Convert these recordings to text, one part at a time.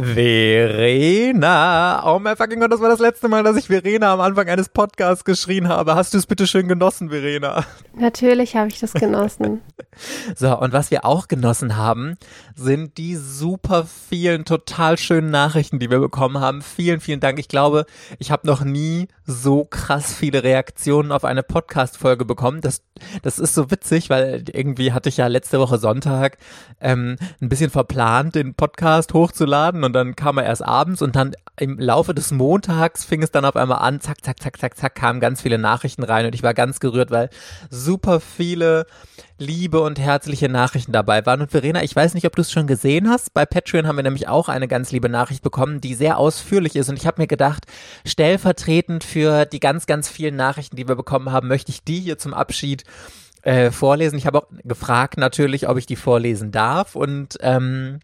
Verena. Oh mein fucking Gott, das war das letzte Mal, dass ich Verena am Anfang eines Podcasts geschrien habe. Hast du es bitte schön genossen, Verena? Natürlich habe ich das genossen. so, und was wir auch genossen haben, sind die super vielen, total schönen Nachrichten, die wir bekommen haben. Vielen, vielen Dank. Ich glaube, ich habe noch nie so krass viele Reaktionen auf eine Podcast-Folge bekommen. Das, das ist so witzig, weil irgendwie hatte ich ja letzte Woche Sonntag ähm, ein bisschen verplant, den Podcast hochzuladen und dann kam er erst abends und dann im Laufe des Montags fing es dann auf einmal an, zack, zack, zack, zack, zack, kamen ganz viele Nachrichten rein und ich war ganz gerührt, weil super viele liebe und herzliche Nachrichten dabei waren. Und Verena, ich weiß nicht, ob du es schon gesehen hast. Bei Patreon haben wir nämlich auch eine ganz liebe Nachricht bekommen, die sehr ausführlich ist. Und ich habe mir gedacht, stellvertretend für die ganz, ganz vielen Nachrichten, die wir bekommen haben, möchte ich die hier zum Abschied äh, vorlesen. Ich habe auch gefragt natürlich, ob ich die vorlesen darf. Und ähm,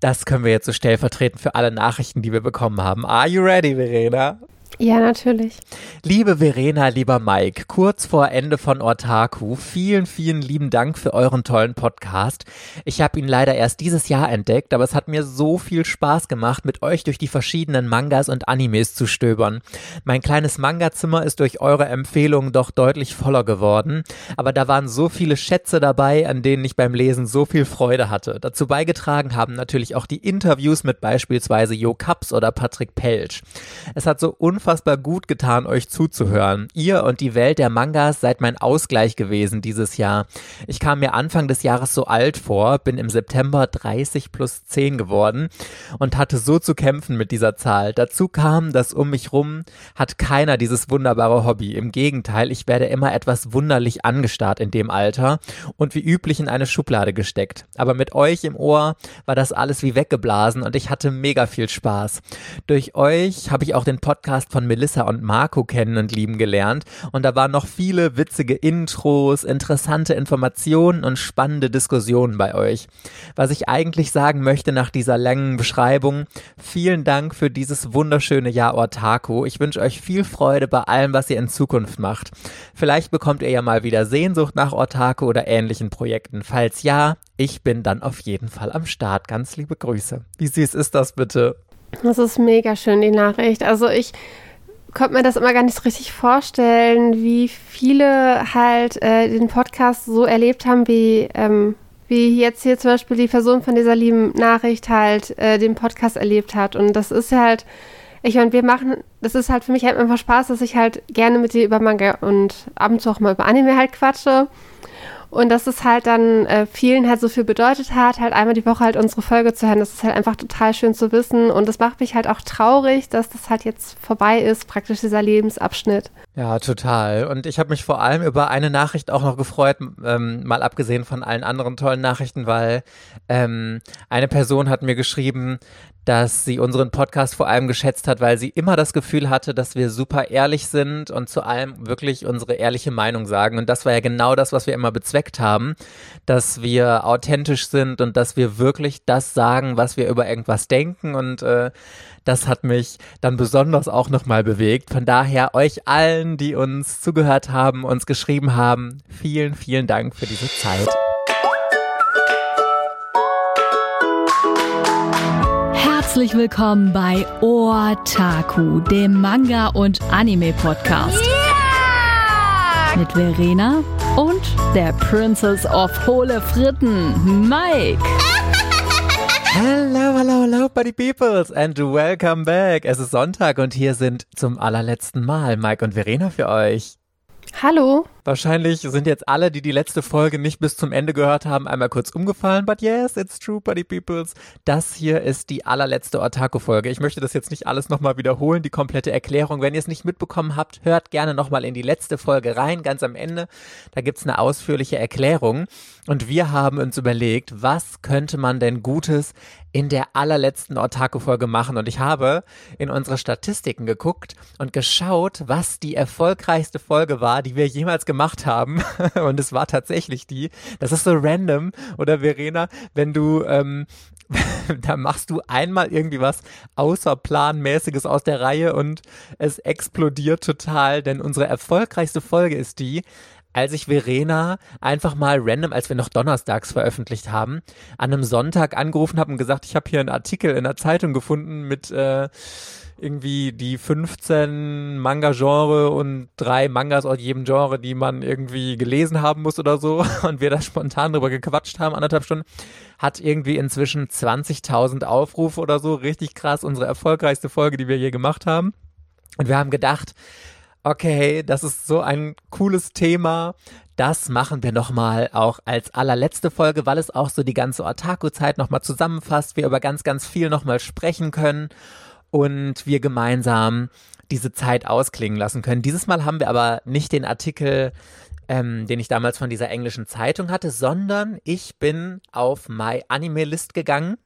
das können wir jetzt so stellvertretend für alle Nachrichten, die wir bekommen haben. Are you ready, Verena? Ja, natürlich. Liebe Verena, lieber Mike, kurz vor Ende von Ortaku, vielen, vielen lieben Dank für euren tollen Podcast. Ich habe ihn leider erst dieses Jahr entdeckt, aber es hat mir so viel Spaß gemacht, mit euch durch die verschiedenen Mangas und Animes zu stöbern. Mein kleines Manga-Zimmer ist durch eure Empfehlungen doch deutlich voller geworden, aber da waren so viele Schätze dabei, an denen ich beim Lesen so viel Freude hatte. Dazu beigetragen haben natürlich auch die Interviews mit beispielsweise Jo Kaps oder Patrick Pelsch. Es hat so unfassbar unfassbar gut getan, euch zuzuhören. Ihr und die Welt der Mangas seid mein Ausgleich gewesen dieses Jahr. Ich kam mir Anfang des Jahres so alt vor, bin im September 30 plus 10 geworden und hatte so zu kämpfen mit dieser Zahl. Dazu kam, dass um mich rum hat keiner dieses wunderbare Hobby. Im Gegenteil, ich werde immer etwas wunderlich angestarrt in dem Alter und wie üblich in eine Schublade gesteckt. Aber mit euch im Ohr war das alles wie weggeblasen und ich hatte mega viel Spaß. Durch euch habe ich auch den Podcast von von Melissa und Marco kennen und lieben gelernt und da waren noch viele witzige Intros, interessante Informationen und spannende Diskussionen bei euch. Was ich eigentlich sagen möchte nach dieser langen Beschreibung, vielen Dank für dieses wunderschöne Jahr Ortaku. Ich wünsche euch viel Freude bei allem, was ihr in Zukunft macht. Vielleicht bekommt ihr ja mal wieder Sehnsucht nach Ortaku oder ähnlichen Projekten. Falls ja, ich bin dann auf jeden Fall am Start. Ganz liebe Grüße. Wie süß ist das bitte? Das ist mega schön, die Nachricht. Also ich konnte mir das immer gar nicht so richtig vorstellen, wie viele halt äh, den Podcast so erlebt haben, wie, ähm, wie jetzt hier zum Beispiel die Person von dieser lieben Nachricht halt äh, den Podcast erlebt hat. Und das ist halt, ich meine, wir machen, das ist halt für mich halt einfach Spaß, dass ich halt gerne mit dir über Manga und ab und zu auch mal über Anime halt quatsche. Und dass es halt dann äh, vielen halt so viel bedeutet hat, halt einmal die Woche halt unsere Folge zu hören. Das ist halt einfach total schön zu wissen. Und das macht mich halt auch traurig, dass das halt jetzt vorbei ist, praktisch dieser Lebensabschnitt. Ja, total. Und ich habe mich vor allem über eine Nachricht auch noch gefreut, ähm, mal abgesehen von allen anderen tollen Nachrichten, weil ähm, eine Person hat mir geschrieben, dass sie unseren Podcast vor allem geschätzt hat, weil sie immer das Gefühl hatte, dass wir super ehrlich sind und zu allem wirklich unsere ehrliche Meinung sagen. Und das war ja genau das, was wir immer bezweckt haben, dass wir authentisch sind und dass wir wirklich das sagen, was wir über irgendwas denken. Und äh, das hat mich dann besonders auch nochmal bewegt. Von daher euch allen, die uns zugehört haben, uns geschrieben haben, vielen, vielen Dank für diese Zeit. Herzlich willkommen bei Otaku, dem Manga- und Anime-Podcast. Yeah! Mit Verena und der Princess of Hohle Fritten, Mike. Hello, hello, hello, Buddy Peoples and welcome back. Es ist Sonntag und hier sind zum allerletzten Mal Mike und Verena für euch. Hallo. Wahrscheinlich sind jetzt alle, die die letzte Folge nicht bis zum Ende gehört haben, einmal kurz umgefallen. But yes, it's true, Buddy Peoples. Das hier ist die allerletzte Otaku-Folge. Ich möchte das jetzt nicht alles nochmal wiederholen, die komplette Erklärung. Wenn ihr es nicht mitbekommen habt, hört gerne nochmal in die letzte Folge rein, ganz am Ende. Da gibt's eine ausführliche Erklärung. Und wir haben uns überlegt, was könnte man denn Gutes in der allerletzten Otaku-Folge machen. Und ich habe in unsere Statistiken geguckt und geschaut, was die erfolgreichste Folge war, die wir jemals gemacht haben. Und es war tatsächlich die. Das ist so random, oder Verena, wenn du, ähm, da machst du einmal irgendwie was außerplanmäßiges aus der Reihe und es explodiert total, denn unsere erfolgreichste Folge ist die, als ich Verena einfach mal random, als wir noch donnerstags veröffentlicht haben, an einem Sonntag angerufen habe und gesagt, ich habe hier einen Artikel in der Zeitung gefunden mit äh, irgendwie die 15 Manga-Genre und drei Mangas aus jedem Genre, die man irgendwie gelesen haben muss oder so und wir da spontan drüber gequatscht haben, anderthalb Stunden, hat irgendwie inzwischen 20.000 Aufrufe oder so, richtig krass, unsere erfolgreichste Folge, die wir je gemacht haben. Und wir haben gedacht, okay, das ist so ein cooles Thema. Das machen wir nochmal auch als allerletzte Folge, weil es auch so die ganze Otaku-Zeit nochmal zusammenfasst, wir über ganz, ganz viel nochmal sprechen können und wir gemeinsam diese Zeit ausklingen lassen können. Dieses Mal haben wir aber nicht den Artikel, ähm, den ich damals von dieser englischen Zeitung hatte, sondern ich bin auf My Anime List gegangen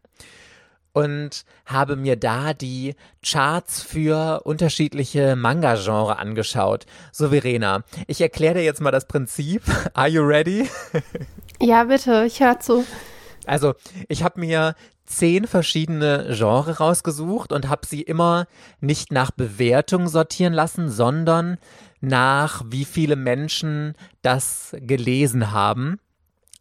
und habe mir da die Charts für unterschiedliche Manga-Genre angeschaut. So, Verena, ich erkläre dir jetzt mal das Prinzip. Are you ready? Ja, bitte, ich höre zu. Also, ich habe mir zehn verschiedene Genre rausgesucht und habe sie immer nicht nach Bewertung sortieren lassen, sondern nach wie viele Menschen das gelesen haben.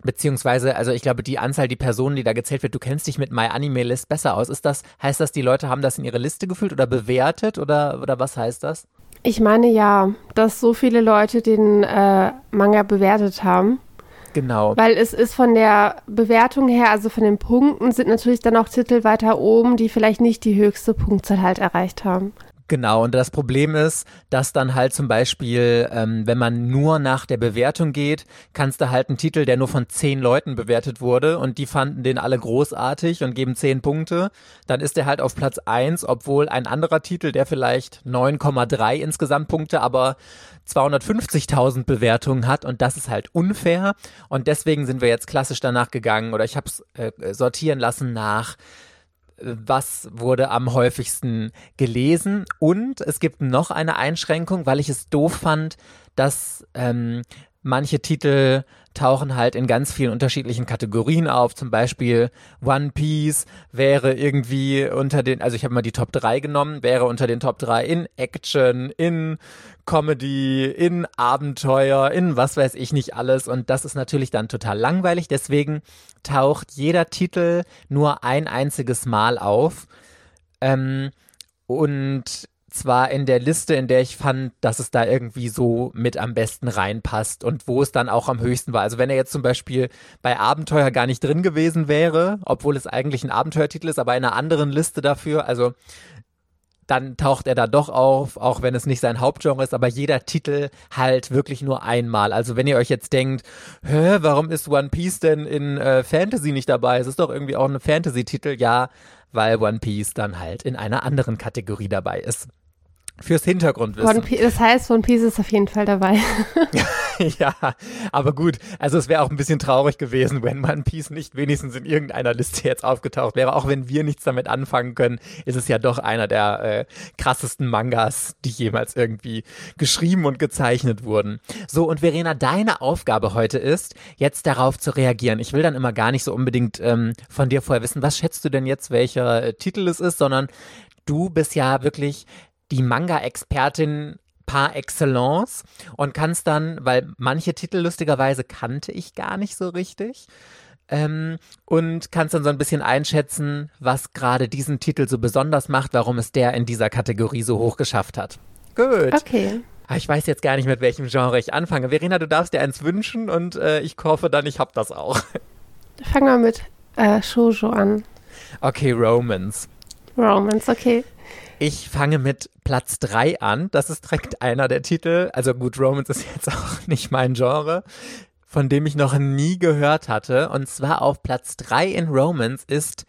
Beziehungsweise, also ich glaube, die Anzahl, die Personen, die da gezählt wird, du kennst dich mit My Anime List besser aus. Ist das, heißt das, die Leute haben das in ihre Liste gefühlt oder bewertet oder, oder was heißt das? Ich meine ja, dass so viele Leute den äh, Manga bewertet haben. Genau. Weil es ist von der Bewertung her, also von den Punkten, sind natürlich dann auch Titel weiter oben, die vielleicht nicht die höchste Punktzahl halt erreicht haben. Genau, und das Problem ist, dass dann halt zum Beispiel, ähm, wenn man nur nach der Bewertung geht, kannst du halt einen Titel, der nur von zehn Leuten bewertet wurde und die fanden den alle großartig und geben zehn Punkte, dann ist der halt auf Platz eins, obwohl ein anderer Titel, der vielleicht 9,3 insgesamt Punkte, aber 250.000 Bewertungen hat und das ist halt unfair und deswegen sind wir jetzt klassisch danach gegangen oder ich habe es äh, sortieren lassen nach was wurde am häufigsten gelesen. Und es gibt noch eine Einschränkung, weil ich es doof fand, dass ähm, manche Titel tauchen halt in ganz vielen unterschiedlichen Kategorien auf. Zum Beispiel One Piece wäre irgendwie unter den, also ich habe mal die Top 3 genommen, wäre unter den Top 3 in Action, in Comedy, in Abenteuer, in was weiß ich nicht alles. Und das ist natürlich dann total langweilig. Deswegen taucht jeder Titel nur ein einziges Mal auf. Ähm, und zwar in der Liste, in der ich fand, dass es da irgendwie so mit am besten reinpasst und wo es dann auch am höchsten war. Also wenn er jetzt zum Beispiel bei Abenteuer gar nicht drin gewesen wäre, obwohl es eigentlich ein Abenteuertitel ist, aber in einer anderen Liste dafür, also dann taucht er da doch auf, auch wenn es nicht sein Hauptgenre ist, aber jeder Titel halt wirklich nur einmal. Also wenn ihr euch jetzt denkt, hä, warum ist One Piece denn in äh, Fantasy nicht dabei? Es ist doch irgendwie auch ein Fantasy-Titel, ja, weil One Piece dann halt in einer anderen Kategorie dabei ist. Fürs Hintergrundwissen. das heißt, One Piece ist auf jeden Fall dabei. ja, aber gut. Also es wäre auch ein bisschen traurig gewesen, wenn One Piece nicht wenigstens in irgendeiner Liste jetzt aufgetaucht wäre. Auch wenn wir nichts damit anfangen können, ist es ja doch einer der äh, krassesten Mangas, die jemals irgendwie geschrieben und gezeichnet wurden. So, und Verena, deine Aufgabe heute ist, jetzt darauf zu reagieren. Ich will dann immer gar nicht so unbedingt ähm, von dir vorher wissen, was schätzt du denn jetzt, welcher äh, Titel es ist, sondern du bist ja wirklich die Manga-Expertin par excellence und kannst dann, weil manche Titel lustigerweise kannte ich gar nicht so richtig, ähm, und kannst dann so ein bisschen einschätzen, was gerade diesen Titel so besonders macht, warum es der in dieser Kategorie so hoch geschafft hat. Gut. Okay. Ah, ich weiß jetzt gar nicht, mit welchem Genre ich anfange. Verena, du darfst dir eins wünschen und äh, ich hoffe dann, ich hab das auch. Fangen wir mit äh, Shoujo an. Okay, Romance. Romance, okay. Ich fange mit Platz 3 an. Das ist direkt einer der Titel. Also gut, Romance ist jetzt auch nicht mein Genre, von dem ich noch nie gehört hatte. Und zwar auf Platz 3 in Romance ist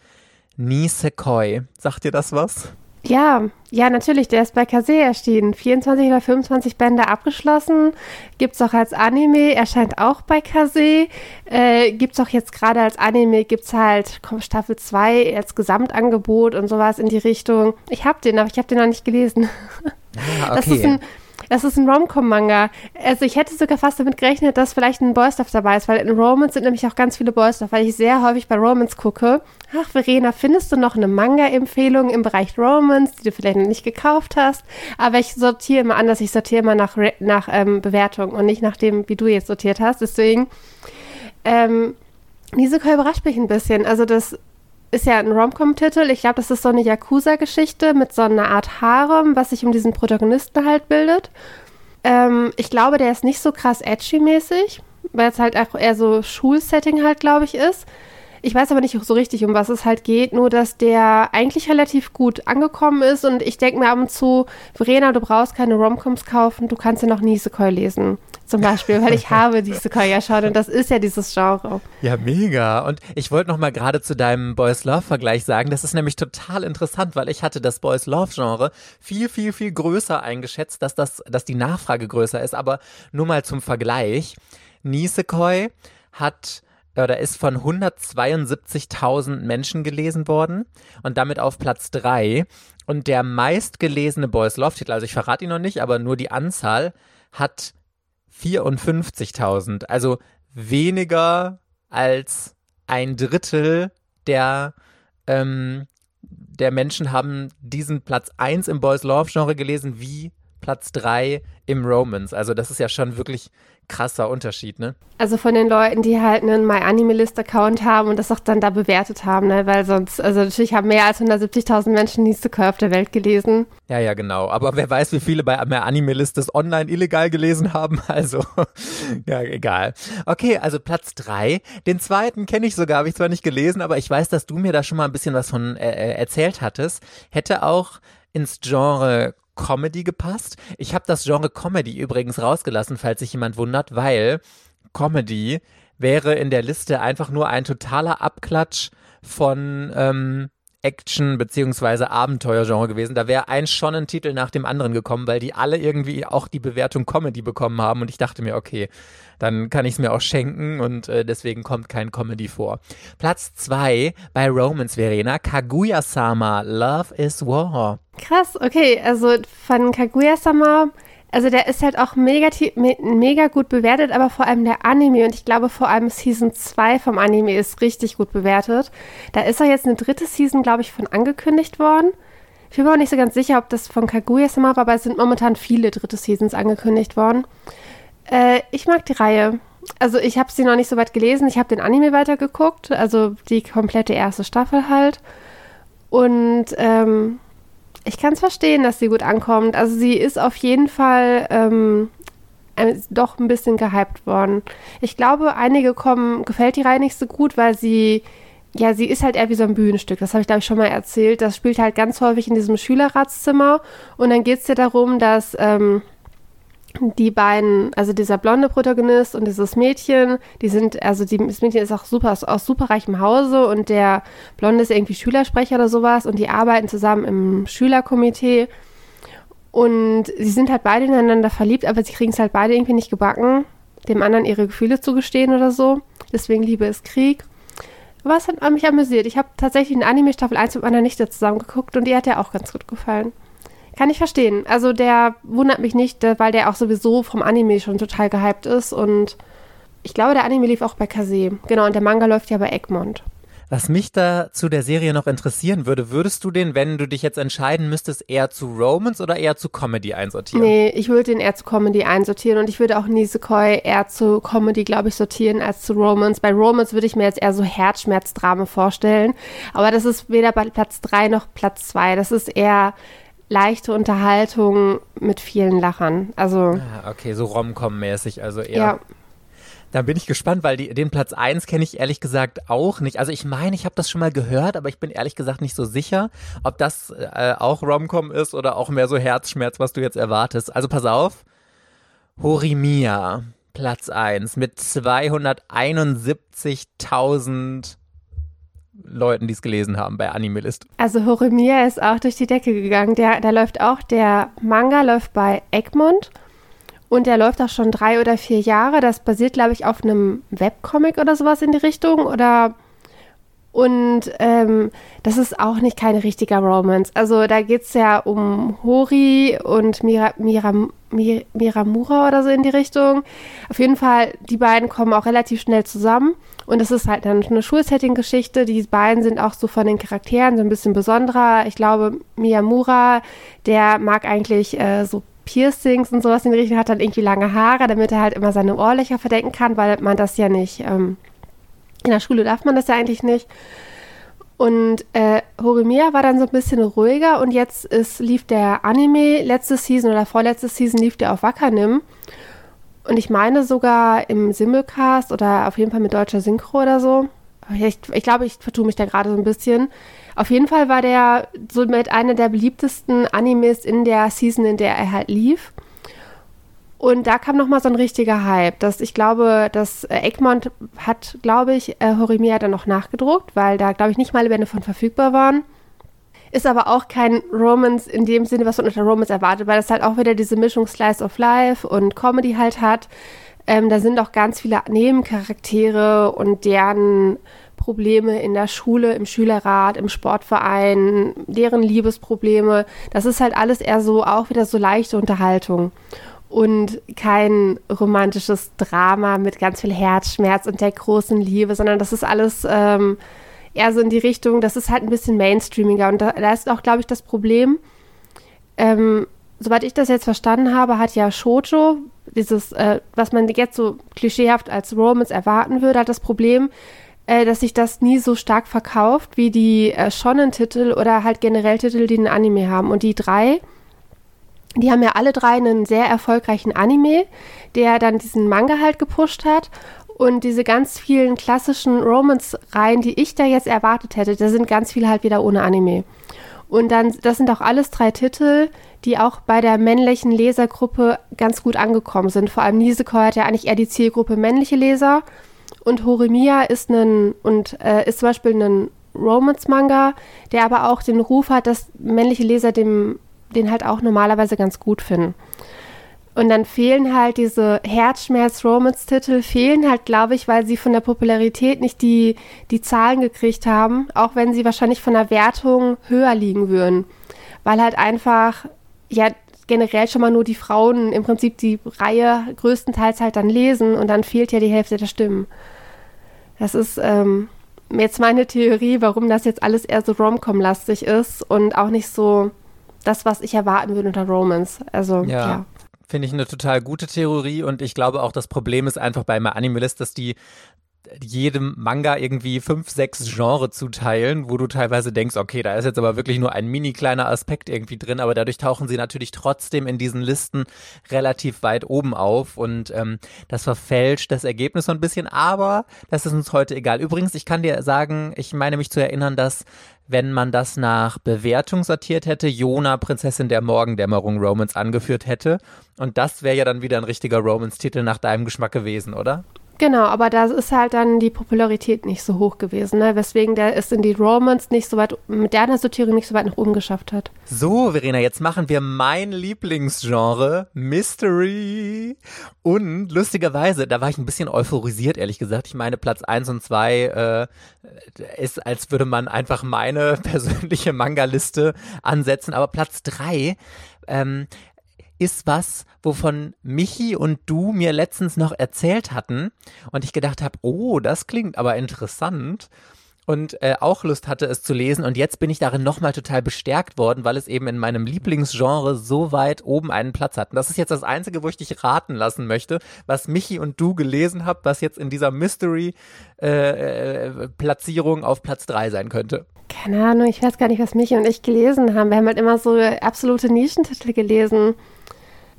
Nisekoi. Sagt dir das was? Ja, ja, natürlich. Der ist bei Kase erschienen. 24 oder 25 Bände abgeschlossen. Gibt es auch als Anime. Erscheint auch bei Kase. Äh, Gibt es auch jetzt gerade als Anime. Gibt es halt Staffel 2 als Gesamtangebot und sowas in die Richtung. Ich habe den, aber ich habe den noch nicht gelesen. Ah, okay. Das ist ein Es ist ein Rom-Com-Manga. Also ich hätte sogar fast damit gerechnet, dass vielleicht ein Boy Stuff dabei ist, weil in Romans sind nämlich auch ganz viele Boy Stuff, weil ich sehr häufig bei Romans gucke. Ach, Verena, findest du noch eine Manga-Empfehlung im Bereich Romans, die du vielleicht noch nicht gekauft hast? Aber ich sortiere immer anders. Ich sortiere immer nach, nach ähm, Bewertung und nicht nach dem, wie du jetzt sortiert hast. Deswegen, ähm, Nisekoi überrascht mich ein bisschen. Also das ist ja ein Rom-Com-Titel. Ich glaube, das ist so eine Yakuza-Geschichte mit so einer Art Harem, was sich um diesen Protagonisten halt bildet. Ähm, ich glaube, der ist nicht so krass edgy-mäßig, weil es halt auch eher so Schulsetting halt, glaube ich, ist. Ich weiß aber nicht so richtig, um was es halt geht, nur dass der eigentlich relativ gut angekommen ist und ich denke mir ab und zu, Verena, du brauchst keine Romcoms kaufen, du kannst ja noch Nisekoi lesen. Zum Beispiel, weil ich habe Nisekoi ja schon und das ist ja dieses Genre. Ja, mega. Und ich wollte noch mal gerade zu deinem Boys Love Vergleich sagen, das ist nämlich total interessant, weil ich hatte das Boys Love Genre viel, viel, viel größer eingeschätzt, dass das, dass die Nachfrage größer ist. Aber nur mal zum Vergleich. Nisekoi hat oder ist von 172.000 Menschen gelesen worden und damit auf Platz 3. Und der meistgelesene Boys Love Titel, also ich verrate ihn noch nicht, aber nur die Anzahl, hat 54.000. Also weniger als ein Drittel der, ähm, der Menschen haben diesen Platz 1 im Boys Love Genre gelesen wie Platz 3 im Romance. Also das ist ja schon wirklich krasser Unterschied, ne? Also von den Leuten, die halt einen MyAnimalist-Account haben und das auch dann da bewertet haben, ne? Weil sonst, also natürlich haben mehr als 170.000 Menschen Nisekoi auf der Welt gelesen. Ja, ja, genau. Aber wer weiß, wie viele bei MyAnimalist das online illegal gelesen haben. Also, ja, egal. Okay, also Platz 3. Den zweiten kenne ich sogar, habe ich zwar nicht gelesen, aber ich weiß, dass du mir da schon mal ein bisschen was von äh, äh erzählt hattest. Hätte auch ins Genre Comedy gepasst. Ich habe das Genre Comedy übrigens rausgelassen, falls sich jemand wundert, weil Comedy wäre in der Liste einfach nur ein totaler Abklatsch von ähm, Action- beziehungsweise Abenteuergenre gewesen. Da wäre ein Shonen-Titel nach dem anderen gekommen, weil die alle irgendwie auch die Bewertung Comedy bekommen haben. Und ich dachte mir, okay, dann kann ich es mir auch schenken und äh, deswegen kommt kein Comedy vor. Platz zwei bei Romance Verena, Kaguya-sama, Love is War. Krass, okay, also von Kaguya-sama also der ist halt auch mega, mega gut bewertet, aber vor allem der Anime und ich glaube vor allem Season 2 vom Anime ist richtig gut bewertet. Da ist auch jetzt eine dritte Season, glaube ich, von angekündigt worden. Ich bin mir auch nicht so ganz sicher, ob das von Kaguya-sama war, aber es sind momentan viele dritte Seasons angekündigt worden. Äh, ich mag die Reihe. Also ich habe sie noch nicht so weit gelesen. Ich habe den Anime weitergeguckt, also die komplette erste Staffel halt. Und ähm, ich kann es verstehen, dass sie gut ankommt. Also sie ist auf jeden Fall ähm, doch ein bisschen gehypt worden. Ich glaube, einige kommen, gefällt die Reihe nicht so gut, weil sie, ja, sie ist halt eher wie so ein Bühnenstück. Das habe ich, glaube ich, schon mal erzählt. Das spielt halt ganz häufig in diesem Schülerratszimmer. Und dann geht es ja darum, dass ähm, die beiden, also dieser blonde Protagonist und dieses Mädchen, die sind, also die, das Mädchen ist auch super aus, aus superreichem Hause und der Blonde ist irgendwie Schülersprecher oder sowas und die arbeiten zusammen im Schülerkomitee und sie sind halt beide ineinander verliebt, aber sie kriegen es halt beide irgendwie nicht gebacken, dem anderen ihre Gefühle zu gestehen oder so. Deswegen Liebe ist Krieg. Aber es hat mich amüsiert. Ich habe tatsächlich in Anime Staffel 1 mit meiner Nichte zusammen geguckt und die hat ja auch ganz gut gefallen. Kann ich verstehen. Also der wundert mich nicht, weil der auch sowieso vom Anime schon total gehypt ist und ich glaube, der Anime lief auch bei Kase. Genau, und der Manga läuft ja bei Egmont. Was mich da zu der Serie noch interessieren würde, würdest du den, wenn du dich jetzt entscheiden müsstest, eher zu Romance oder eher zu Comedy einsortieren? Nee, ich würde den eher zu Comedy einsortieren und ich würde auch Nisekoi eher zu Comedy, glaube ich, sortieren als zu Romance. Bei Romance würde ich mir jetzt eher so Herzschmerzdrame vorstellen, aber das ist weder bei Platz 3 noch Platz 2. Das ist eher leichte Unterhaltung mit vielen Lachern. Also. Ah, okay, so Rom-Com-mäßig, also eher. Ja. Da bin ich gespannt, weil die, den Platz 1 kenne ich ehrlich gesagt auch nicht. Also ich meine, ich habe das schon mal gehört, aber ich bin ehrlich gesagt nicht so sicher, ob das äh, auch Rom-Com ist oder auch mehr so Herzschmerz, was du jetzt erwartest. Also pass auf. Horimiya, Platz 1 mit 271.000 Leuten, die es gelesen haben bei Animalist. Also Horimiya ist auch durch die Decke gegangen. Der, da läuft auch, der Manga läuft bei Egmont und der läuft auch schon drei oder vier Jahre. Das basiert, glaube ich, auf einem Webcomic oder sowas in die Richtung oder und ähm, das ist auch nicht kein richtiger Romance. Also da geht es ja um Hori und Mira, Mira, Mi Miramura oder so in die Richtung. Auf jeden Fall, die beiden kommen auch relativ schnell zusammen. Und es ist halt dann eine Schulsetting-Geschichte. Die beiden sind auch so von den Charakteren so ein bisschen besonderer. Ich glaube, Miyamura, der mag eigentlich äh, so Piercings und sowas in die Richtung, hat dann irgendwie lange Haare, damit er halt immer seine Ohrlöcher verdecken kann, weil man das ja nicht, ähm, in der Schule darf man das ja eigentlich nicht. Und äh, Horimiya war dann so ein bisschen ruhiger und jetzt ist, lief der Anime letzte Season oder vorletzte Season lief der auf Wakanim. Und ich meine sogar im Simulcast oder auf jeden Fall mit deutscher Synchro oder so. Ich, ich glaube, ich vertue mich da gerade so ein bisschen. Auf jeden Fall war der somit einer der beliebtesten Animes in der Season, in der er halt lief. Und da kam nochmal so ein richtiger Hype. Dass ich glaube, dass äh, Egmont hat, glaube ich, äh, Horimiya dann noch nachgedruckt, weil da, glaube ich, nicht mal Bände von verfügbar waren. Ist aber auch kein Romance in dem Sinne, was man unter Romance erwartet, weil das halt auch wieder diese Mischung Slice of Life und Comedy halt hat. Ähm, da sind auch ganz viele Nebencharaktere und deren Probleme in der Schule, im Schülerrat, im Sportverein, deren Liebesprobleme. Das ist halt alles eher so auch wieder so leichte Unterhaltung und kein romantisches Drama mit ganz viel Herzschmerz und der großen Liebe, sondern das ist alles ähm, eher so in die Richtung, das ist halt ein bisschen mainstreamiger. Und da, da ist auch, glaube ich, das Problem, ähm, soweit ich das jetzt verstanden habe, hat ja Shoujo, dieses, äh, was man jetzt so klischeehaft als Romance erwarten würde, hat das Problem, äh, dass sich das nie so stark verkauft wie die äh, Shonen-Titel oder halt generell Titel, die einen Anime haben. Und die drei die haben ja alle drei einen sehr erfolgreichen Anime, der dann diesen Manga halt gepusht hat. Und diese ganz vielen klassischen Romance-Reihen, die ich da jetzt erwartet hätte, da sind ganz viele halt wieder ohne Anime. Und dann, das sind auch alles drei Titel, die auch bei der männlichen Lesergruppe ganz gut angekommen sind. Vor allem Nisekoi hat ja eigentlich eher die Zielgruppe männliche Leser. Und Horimiya ist ein, und äh, ist zum Beispiel ein Romance-Manga, der aber auch den Ruf hat, dass männliche Leser dem den halt auch normalerweise ganz gut finden. Und dann fehlen halt diese Herzschmerz-Romance-Titel, fehlen halt, glaube ich, weil sie von der Popularität nicht die, die Zahlen gekriegt haben, auch wenn sie wahrscheinlich von der Wertung höher liegen würden. Weil halt einfach, ja, generell schon mal nur die Frauen im Prinzip die Reihe größtenteils halt dann lesen und dann fehlt ja die Hälfte der Stimmen. Das ist ähm, jetzt meine Theorie, warum das jetzt alles eher so Rom-Com-lastig ist und auch nicht so das, was ich erwarten würde unter Romance. Also, ja. ja. Finde ich eine total gute Theorie und ich glaube auch, das Problem ist einfach bei Animalist, dass die jedem Manga irgendwie fünf, sechs Genre zuteilen, wo du teilweise denkst, okay, da ist jetzt aber wirklich nur ein mini kleiner Aspekt irgendwie drin, aber dadurch tauchen sie natürlich trotzdem in diesen Listen relativ weit oben auf und ähm, das verfälscht das Ergebnis so ein bisschen, aber das ist uns heute egal. Übrigens, ich kann dir sagen, ich meine mich zu erinnern, dass wenn man das nach Bewertung sortiert hätte, Jona, Prinzessin der Morgendämmerung Romans angeführt hätte. Und das wäre ja dann wieder ein richtiger Romans-Titel nach deinem Geschmack gewesen, oder? Genau, aber da ist halt dann die Popularität nicht so hoch gewesen, ne? weswegen der es in die Romans nicht so weit, mit der Sortierung nicht so weit nach oben geschafft hat. So, Verena, jetzt machen wir mein Lieblingsgenre, Mystery. Und lustigerweise, da war ich ein bisschen euphorisiert, ehrlich gesagt. Ich meine, Platz 1 und 2 äh, ist, als würde man einfach meine persönliche Manga-Liste ansetzen. Aber Platz 3 ähm, ist was, wovon Michi und du mir letztens noch erzählt hatten und ich gedacht habe, oh, das klingt aber interessant und äh, auch Lust hatte, es zu lesen. Und jetzt bin ich darin nochmal total bestärkt worden, weil es eben in meinem Lieblingsgenre so weit oben einen Platz hat. Und das ist jetzt das Einzige, wo ich dich raten lassen möchte, was Michi und du gelesen habt, was jetzt in dieser Mystery-Platzierung äh, äh, auf Platz 3 sein könnte. Keine Ahnung, ich weiß gar nicht, was Michi und ich gelesen haben. Wir haben halt immer so absolute Nischentitel gelesen.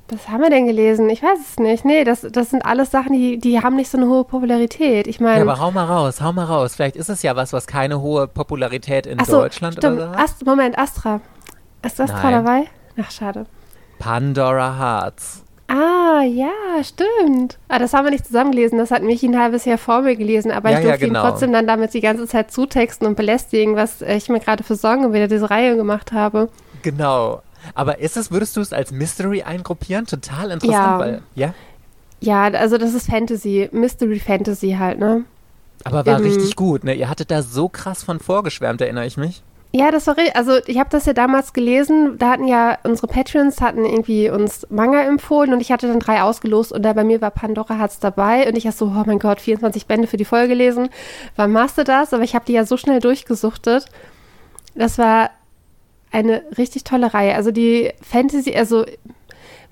Was haben wir denn gelesen? Ich weiß es nicht. Nee, das, das sind alles Sachen, die, die haben nicht so eine hohe Popularität. Ich meine. Ja, aber hau mal raus, hau mal raus. Vielleicht ist es ja was, was keine hohe Popularität in so, Deutschland stimmt. oder so hat. Ast Moment, Astra. Ist Astra Nein. dabei? Ach, schade. Pandora Hearts. Ah, ja, stimmt. Ah, das haben wir nicht zusammen gelesen. Das hat mich ein halbes Jahr vor mir gelesen. Aber ja, ich durfte ja, genau. ihn trotzdem dann damit die ganze Zeit zutexten und belästigen, was ich mir gerade für Sorgen wieder diese Reihe gemacht habe. Genau. Aber ist es, würdest du es als Mystery eingruppieren? Total interessant, ja. weil, ja? Ja, also das ist Fantasy, Mystery Fantasy halt, ne? Aber war Im, richtig gut, ne? Ihr hattet da so krass von vorgeschwärmt, erinnere ich mich. Ja, das war richtig. Also ich habe das ja damals gelesen. Da hatten ja unsere Patrons hatten irgendwie uns Manga empfohlen und ich hatte dann drei ausgelost und da bei mir war Pandora Herz dabei und ich habe so, oh mein Gott, 24 Bände für die Folge gelesen. Wann machst du das? Aber ich habe die ja so schnell durchgesuchtet. Das war eine richtig tolle Reihe. Also die Fantasy, also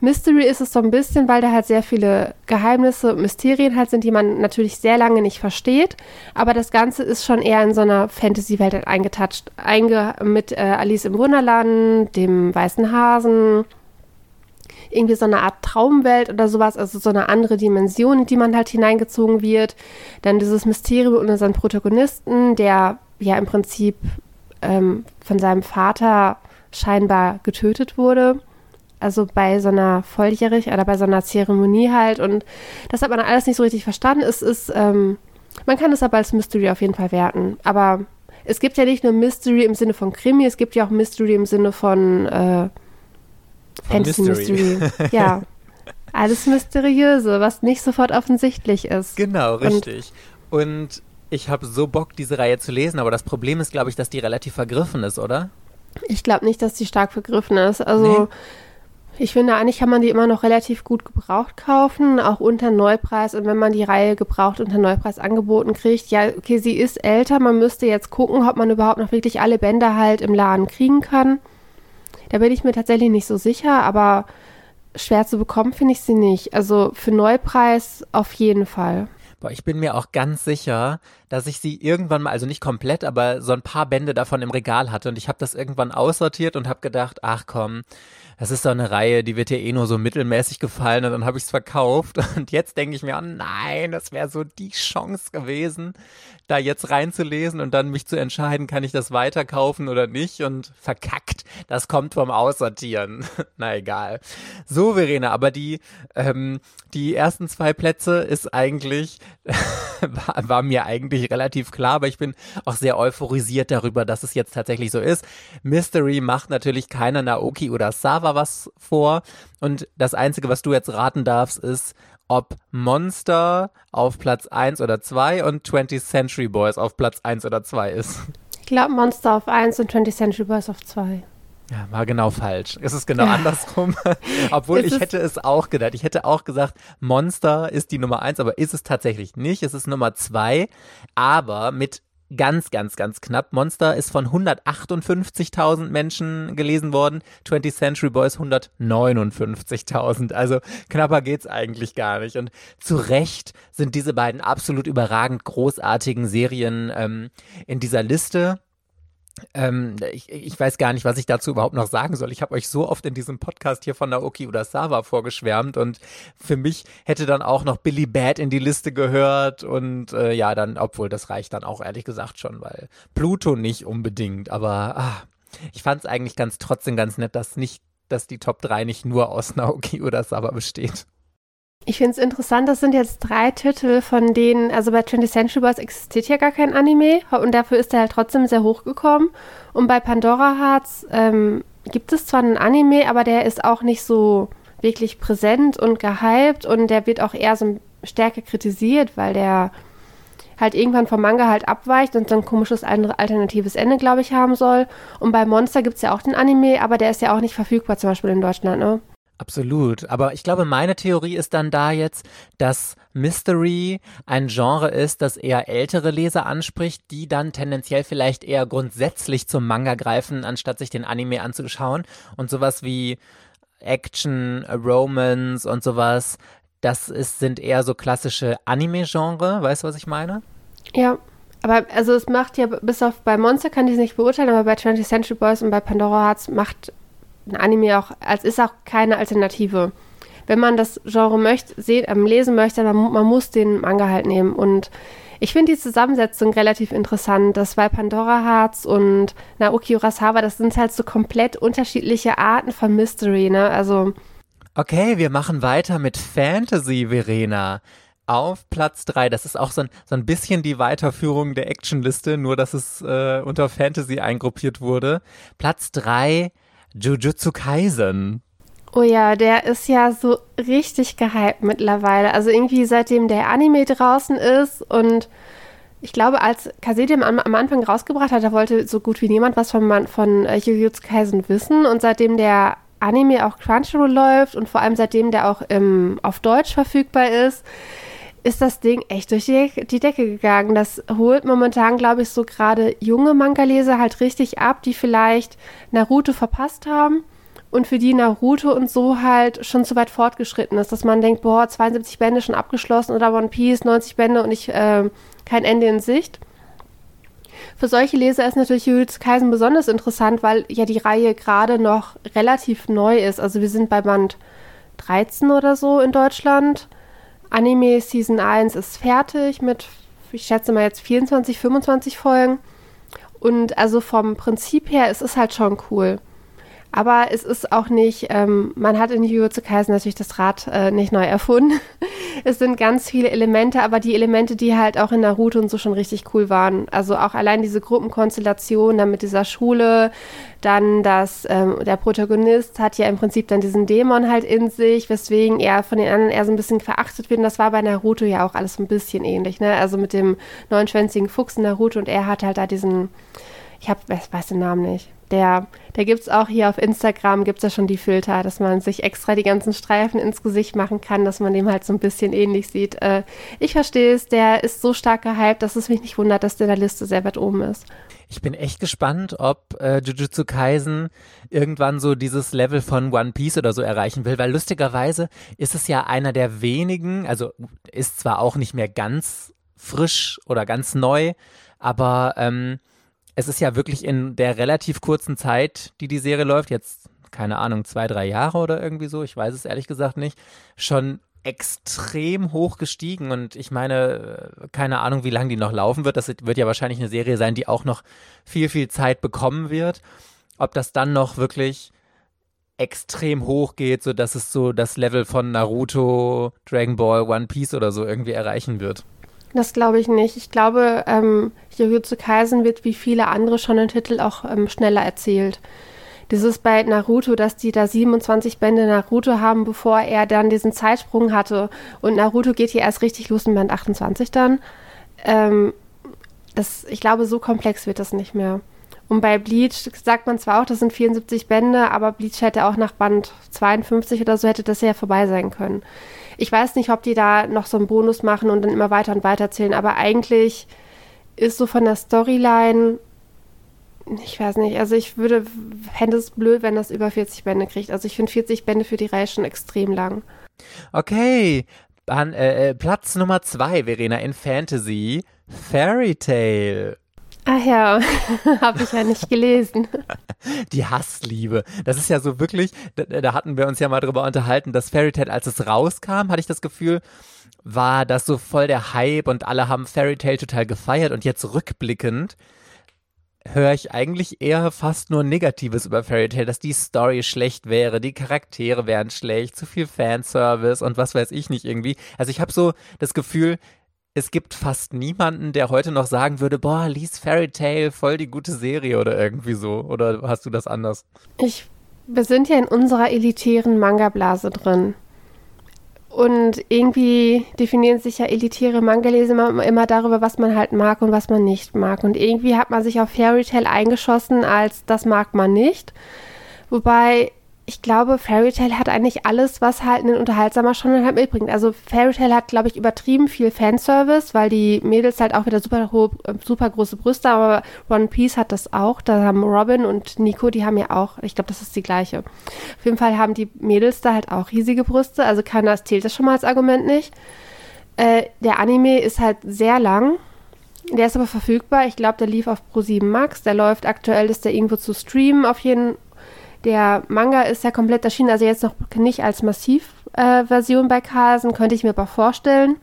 Mystery ist es so ein bisschen, weil da halt sehr viele Geheimnisse und Mysterien halt sind, die man natürlich sehr lange nicht versteht. Aber das Ganze ist schon eher in so einer Fantasy-Welt halt eingetatscht. Einge mit äh, Alice im Wunderland, dem weißen Hasen, irgendwie so eine Art Traumwelt oder sowas, also so eine andere Dimension, in die man halt hineingezogen wird. Dann dieses Mysterium unter seinen Protagonisten, der ja im Prinzip ähm, von seinem Vater scheinbar getötet wurde also bei so einer volljährig oder bei so einer Zeremonie halt. Und das hat man alles nicht so richtig verstanden. Es ist, ähm, man kann es aber als Mystery auf jeden Fall werten. Aber es gibt ja nicht nur Mystery im Sinne von Krimi, es gibt ja auch Mystery im Sinne von, äh, Fantasy Mystery. Mystery. ja. Alles Mysteriöse, was nicht sofort offensichtlich ist. Genau, richtig. Und, Und ich habe so Bock, diese Reihe zu lesen, aber das Problem ist, glaube ich, dass die relativ vergriffen ist, oder? Ich glaube nicht, dass die stark vergriffen ist. Also nee. Ich finde, eigentlich kann man die immer noch relativ gut gebraucht kaufen, auch unter Neupreis. Und wenn man die Reihe gebraucht unter Neupreis angeboten kriegt, ja, okay, sie ist älter, man müsste jetzt gucken, ob man überhaupt noch wirklich alle Bänder halt im Laden kriegen kann. Da bin ich mir tatsächlich nicht so sicher, aber schwer zu bekommen finde ich sie nicht. Also für Neupreis auf jeden Fall. Boah, ich bin mir auch ganz sicher, dass ich sie irgendwann mal, also nicht komplett, aber so ein paar Bände davon im Regal hatte und ich habe das irgendwann aussortiert und habe gedacht, ach komm, das ist so eine Reihe, die wird dir eh nur so mittelmäßig gefallen und dann habe ich es verkauft. Und jetzt denke ich mir, oh nein, das wäre so die Chance gewesen, da jetzt reinzulesen und dann mich zu entscheiden, kann ich das weiterkaufen oder nicht und verkackt. Das kommt vom Aussortieren. Na egal. So, Verena, aber die, ähm, die ersten zwei Plätze ist eigentlich, war, war mir eigentlich relativ klar, aber ich bin auch sehr euphorisiert darüber, dass es jetzt tatsächlich so ist. Mystery macht natürlich keiner Naoki oder Sava was vor und das Einzige, was du jetzt raten darfst, ist, ob Monster auf Platz 1 oder 2 und 20th Century Boys auf Platz 1 oder 2 ist. Ich glaube Monster auf 1 und 20th Century Boys auf 2. Ja, war genau falsch. Es ist genau ja. andersrum. Obwohl ist ich hätte es auch gedacht. Ich hätte auch gesagt, Monster ist die Nummer 1, aber ist es tatsächlich nicht. Es ist Nummer 2, aber mit ganz, ganz, ganz knapp. Monster ist von 158.000 Menschen gelesen worden, 20th Century Boys 159.000. Also knapper geht's eigentlich gar nicht. Und zu Recht sind diese beiden absolut überragend großartigen Serien ähm, in dieser Liste. Ähm, ich, ich, weiß gar nicht, was ich dazu überhaupt noch sagen soll. Ich habe euch so oft in diesem Podcast hier von Naoki Urasawa vorgeschwärmt und für mich hätte dann auch noch Billy Bad in die Liste gehört und äh, ja, dann, obwohl das reicht dann auch ehrlich gesagt schon, weil Pluto nicht unbedingt, aber ah, ich fand es eigentlich ganz trotzdem ganz nett, dass nicht, dass die Top 3 nicht nur aus Naoki Urasawa besteht. Ich finde es interessant, das sind jetzt drei Titel, von denen, also bei 20th Century Boys existiert ja gar kein Anime und dafür ist er halt trotzdem sehr hochgekommen. Und bei Pandora Hearts ähm, gibt es zwar einen Anime, aber der ist auch nicht so wirklich präsent und gehypt und der wird auch eher so stärker kritisiert, weil der halt irgendwann vom Manga halt abweicht und so ein komisches alternatives Ende, glaube ich, haben soll. Und bei Monster gibt es ja auch den Anime, aber der ist ja auch nicht verfügbar, zum Beispiel in Deutschland, ne? Absolut. Aber ich glaube, meine Theorie ist dann da jetzt, dass Mystery ein Genre ist, das eher ältere Leser anspricht, die dann tendenziell vielleicht eher grundsätzlich zum Manga greifen, anstatt sich den Anime anzuschauen. Und sowas wie Action, Romance und sowas, das ist, sind eher so klassische Anime-Genre. Weißt du, was ich meine? Ja. Aber also es macht ja, bis auf bei Monster kann ich es nicht beurteilen, aber bei 20th Century Boys und bei Pandora Hearts macht ein Anime auch, als ist auch keine Alternative. Wenn man das Genre möchte, sehen, ähm, lesen möchte, dann man muss den Manga halt nehmen. Und ich finde die Zusammensetzung relativ interessant. Das bei Pandora Hearts und Naoki Urasawa, das sind halt so komplett unterschiedliche Arten von Mystery, ne? Also. Okay, wir machen weiter mit Fantasy, Verena. Auf Platz 3, das ist auch so ein, so ein bisschen die Weiterführung der Actionliste, nur dass es äh, unter Fantasy eingruppiert wurde. Platz 3, Jujutsu Kaisen. Oh ja, der ist ja so richtig gehypt mittlerweile. Also irgendwie seitdem der Anime draußen ist und Ich glaube, als Kasedi am, am, Anfang rausgebracht hat, da wollte so gut wie niemand was von, von äh, Jujutsu Kaisen wissen. Und seitdem der Anime auch Crunchyroll läuft und vor allem seitdem der auch im, auf Deutsch verfügbar ist, ist das Ding echt durch die, die Decke gegangen. Das holt momentan, glaube ich, so gerade junge Manga-Leser halt richtig ab, die vielleicht Naruto verpasst haben und für die Naruto und so halt schon zu weit fortgeschritten ist, dass man denkt, boah, 72 Bände schon abgeschlossen oder One Piece, 90 Bände und ich äh, kein Ende in Sicht. Für solche Leser ist natürlich Jujutsu Kaisen besonders interessant, weil ja die Reihe gerade noch relativ neu ist. Also wir sind bei Band 13 oder so in Deutschland Anime Season 1 ist fertig mit, ich schätze mal jetzt 24, 25 Folgen. Und also vom Prinzip her, es ist halt schon cool. Aber es ist auch nicht, ähm, man hat in Jujutsu Kaisen natürlich das Rad äh, nicht neu erfunden. es sind ganz viele Elemente, aber die Elemente, die halt auch in Naruto und so schon richtig cool waren. Also auch allein diese Gruppenkonstellation dann mit dieser Schule, dann dass ähm, der Protagonist hat ja im Prinzip dann diesen Dämon halt in sich, weswegen er von den anderen eher so ein bisschen verachtet wird. Und das war bei Naruto ja auch alles ein bisschen ähnlich, ne? Also mit dem neunschwänzigen Fuchs in Naruto und er hat halt da diesen, ich hab, weiß den Namen nicht der, der gibt es auch hier auf Instagram, gibt es ja schon die Filter, dass man sich extra die ganzen Streifen ins Gesicht machen kann, dass man dem halt so ein bisschen ähnlich sieht. Äh, ich verstehe es, der ist so stark gehypt, dass es mich nicht wundert, dass der in der Liste sehr weit oben ist. Ich bin echt gespannt, ob äh, Jujutsu Kaisen irgendwann so dieses Level von One Piece oder so erreichen will, weil lustigerweise ist es ja einer der wenigen, also ist zwar auch nicht mehr ganz frisch oder ganz neu, aber ähm, es ist ja wirklich in der relativ kurzen Zeit, die die Serie läuft, jetzt keine Ahnung, zwei, drei Jahre oder irgendwie so, ich weiß es ehrlich gesagt nicht, schon extrem hoch gestiegen und ich meine, äh, keine Ahnung, wie lange die noch laufen wird. Das wird ja wahrscheinlich eine Serie sein, die auch noch viel, viel Zeit bekommen wird. Ob das dann noch wirklich extrem hoch geht, so dass es so das Level von Naruto, Dragon Ball, One Piece oder so irgendwie erreichen wird. Das glaube ich nicht. Ich glaube, ähm, Jujutsu Kaisen wird wie viele andere schon Titel auch ähm, schneller erzählt. Dieses bei Naruto, dass die da 27 Bände Naruto haben, bevor er dann diesen Zeitsprung hatte. Und Naruto geht hier erst richtig los in Band 28 dann. Ähm, das, ich glaube, so komplex wird das nicht mehr. Und bei Bleach sagt man zwar auch, das sind 74 Bände, aber Bleach hätte auch nach Band 52 oder so hätte das ja vorbei sein können. Ich weiß nicht, ob die da noch so einen Bonus machen und dann immer weiter und weiter erzählen, aber eigentlich ist so von der Storyline, ich weiß nicht, also ich würde, fände es blöd, wenn das über 40 Bände kriegt. Also ich finde 40 Bände für die Reihe schon extrem lang. Okay, an, äh, äh, Platz Nummer zwei, Verena, in Fantasy, Fairy Tale. Ach ja, habe ich ja nicht gelesen. Die Hassliebe. Das ist ja so wirklich, da, da, hatten wir uns ja mal drüber unterhalten, dass Fairy Tail, als es rauskam, hatte ich das Gefühl, war das so voll der Hype und alle haben Fairy Tail total gefeiert und jetzt rückblickend höre ich eigentlich eher fast nur Negatives über Fairy Tail, dass die Story schlecht wäre, die Charaktere wären schlecht, zu viel Fanservice und was weiß ich nicht irgendwie. Also ich habe so das Gefühl, es gibt fast niemanden, der heute noch sagen würde, boah, lies Fairy Tale, voll die gute Serie oder irgendwie so. Oder hast du das anders? Ich, wir sind ja in unserer elitären Manga-Blase drin. Und irgendwie definieren sich ja elitäre Manga-Leser immer, immer, darüber, was man halt mag und was man nicht mag. Und irgendwie hat man sich auf Fairy Tale eingeschossen, als das mag man nicht. Wobei ich glaube, Fairy Tale hat eigentlich alles, was halt ein unterhaltsamer schon halt mitbringt. Also Fairy Tale hat, glaube ich, übertrieben viel Fanservice, weil die Mädels halt auch wieder super, hohe, super große Brüste, aber One Piece hat das auch. Da haben Robin und Nico, die haben ja auch, ich glaube, das ist die gleiche. Auf jeden Fall haben die Mädels da halt auch riesige Brüste, also keiner zählt das schon mal als Argument nicht. Äh, der Anime ist halt sehr lang. Der ist aber verfügbar. Ich glaube, der lief auf Pro7 Max. Der läuft aktuell, ist der irgendwo zu streamen auf jeden der Manga ist ja komplett erschienen, also jetzt noch nicht als Massivversion äh, bei Carlsen, könnte ich mir aber vorstellen.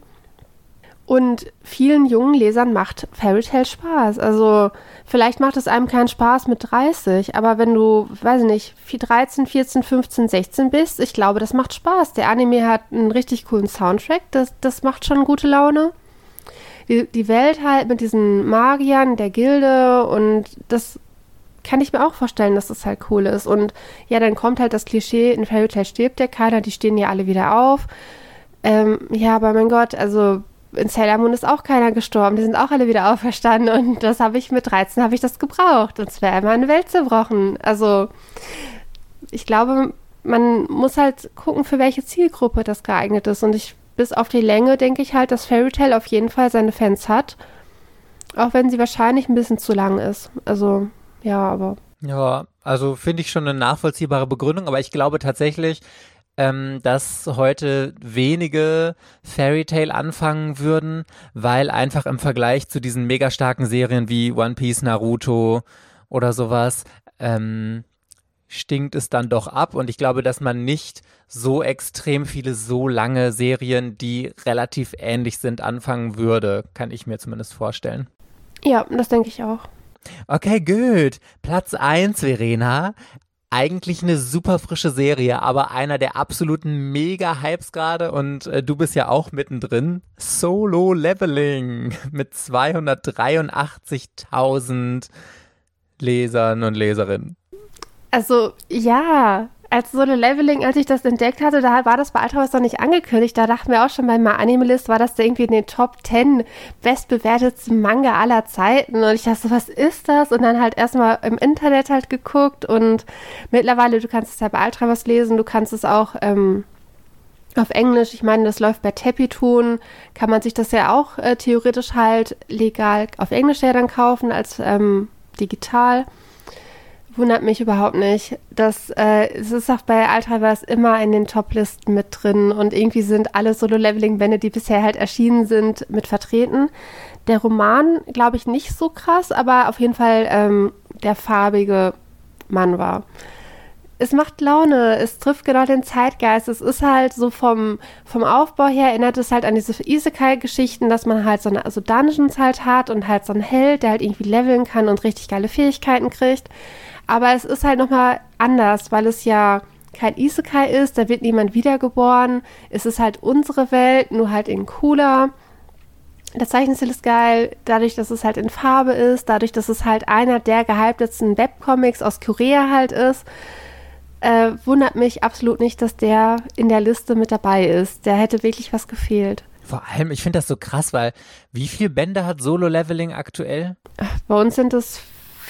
Und vielen jungen Lesern macht Fairy Tail Spaß. Also vielleicht macht es einem keinen Spaß mit 30, aber wenn du, weiß ich nicht, 13, 14, 15, 16 bist, ich glaube, das macht Spaß. Der Anime hat einen richtig coolen Soundtrack, das, das macht schon gute Laune. Die, die Welt halt mit diesen Magiern, der Gilde und das kann ich mir auch vorstellen, dass das halt cool ist. Und ja, dann kommt halt das Klischee, in Fairy Tale stirbt ja keiner, die stehen ja alle wieder auf. Ähm, ja, aber mein Gott, also in Sailor Moon ist auch keiner gestorben, die sind auch alle wieder auferstanden und das habe ich mit 13 habe ich das gebraucht und es wäre immer eine Welt zerbrochen. Also ich glaube, man muss halt gucken, für welche Zielgruppe das geeignet ist und ich bis auf die Länge denke ich halt, dass Fairy Tail auf jeden Fall seine Fans hat, auch wenn sie wahrscheinlich ein bisschen zu lang ist. Also ja, aber ja, also finde ich schon eine nachvollziehbare Begründung, aber ich glaube tatsächlich, ähm, dass heute wenige Fairy Tale anfangen würden, weil einfach im Vergleich zu diesen mega starken Serien wie One Piece, Naruto oder sowas, ähm, stinkt es dann doch ab und ich glaube, dass man nicht so extrem viele so lange Serien, die relativ ähnlich sind, anfangen würde, kann ich mir zumindest vorstellen. Ja, das denke ich auch. Okay, gut. Platz 1, Verena eigentlich eine super frische Serie, aber einer der absoluten Mega-Hypes gerade und äh, du bist ja auch mittendrin. Solo Leveling mit 283.000 Lesern und Leserinnen. Also ja, als Solo Leveling, als ich das entdeckt hatte, da war das bei Ultraverse noch nicht angekündigt. Da dachten wir auch schon bei My Animalist, war das da irgendwie in den Top 10 bestbewertetsten Manga aller Zeiten. Und ich dachte so, was ist das? Und dann halt erstmal im Internet halt geguckt und mittlerweile, du kannst es ja bei Ultraverse lesen, du kannst es auch ähm, auf Englisch, ich meine, das läuft bei Tepitun, kann man sich das ja auch äh, theoretisch halt legal auf Englisch ja dann kaufen als ähm, digital wundert mich überhaupt nicht. Das, äh, es ist auch bei Ultraverse immer in den Top-Listen mit drin und irgendwie sind alle Solo-Leveling-Bände, die bisher halt erschienen sind, mit vertreten. Der Roman, glaube ich, nicht so krass, aber auf jeden Fall ähm, der farbige Mann war. Es macht Laune, es trifft genau den Zeitgeist. Es ist halt so vom, vom Aufbau her erinnert es halt an diese Isekai-Geschichten, dass man halt so, eine, so Dungeons halt hat und halt so einen Held, der halt irgendwie leveln kann und richtig geile Fähigkeiten kriegt. Aber es ist halt nochmal anders, weil es ja kein Isekai ist, da wird niemand wiedergeboren. Es ist halt unsere Welt, nur halt in cooler. Das Zeichenstil ist geil, dadurch, dass es halt in Farbe ist, dadurch, dass es halt einer der gehyptesten Webcomics aus Korea halt ist. Äh, wundert mich absolut nicht, dass der in der Liste mit dabei ist. Der hätte wirklich was gefehlt. Vor allem, ich finde das so krass, weil wie viele Bände hat Solo Leveling aktuell? Bei uns sind es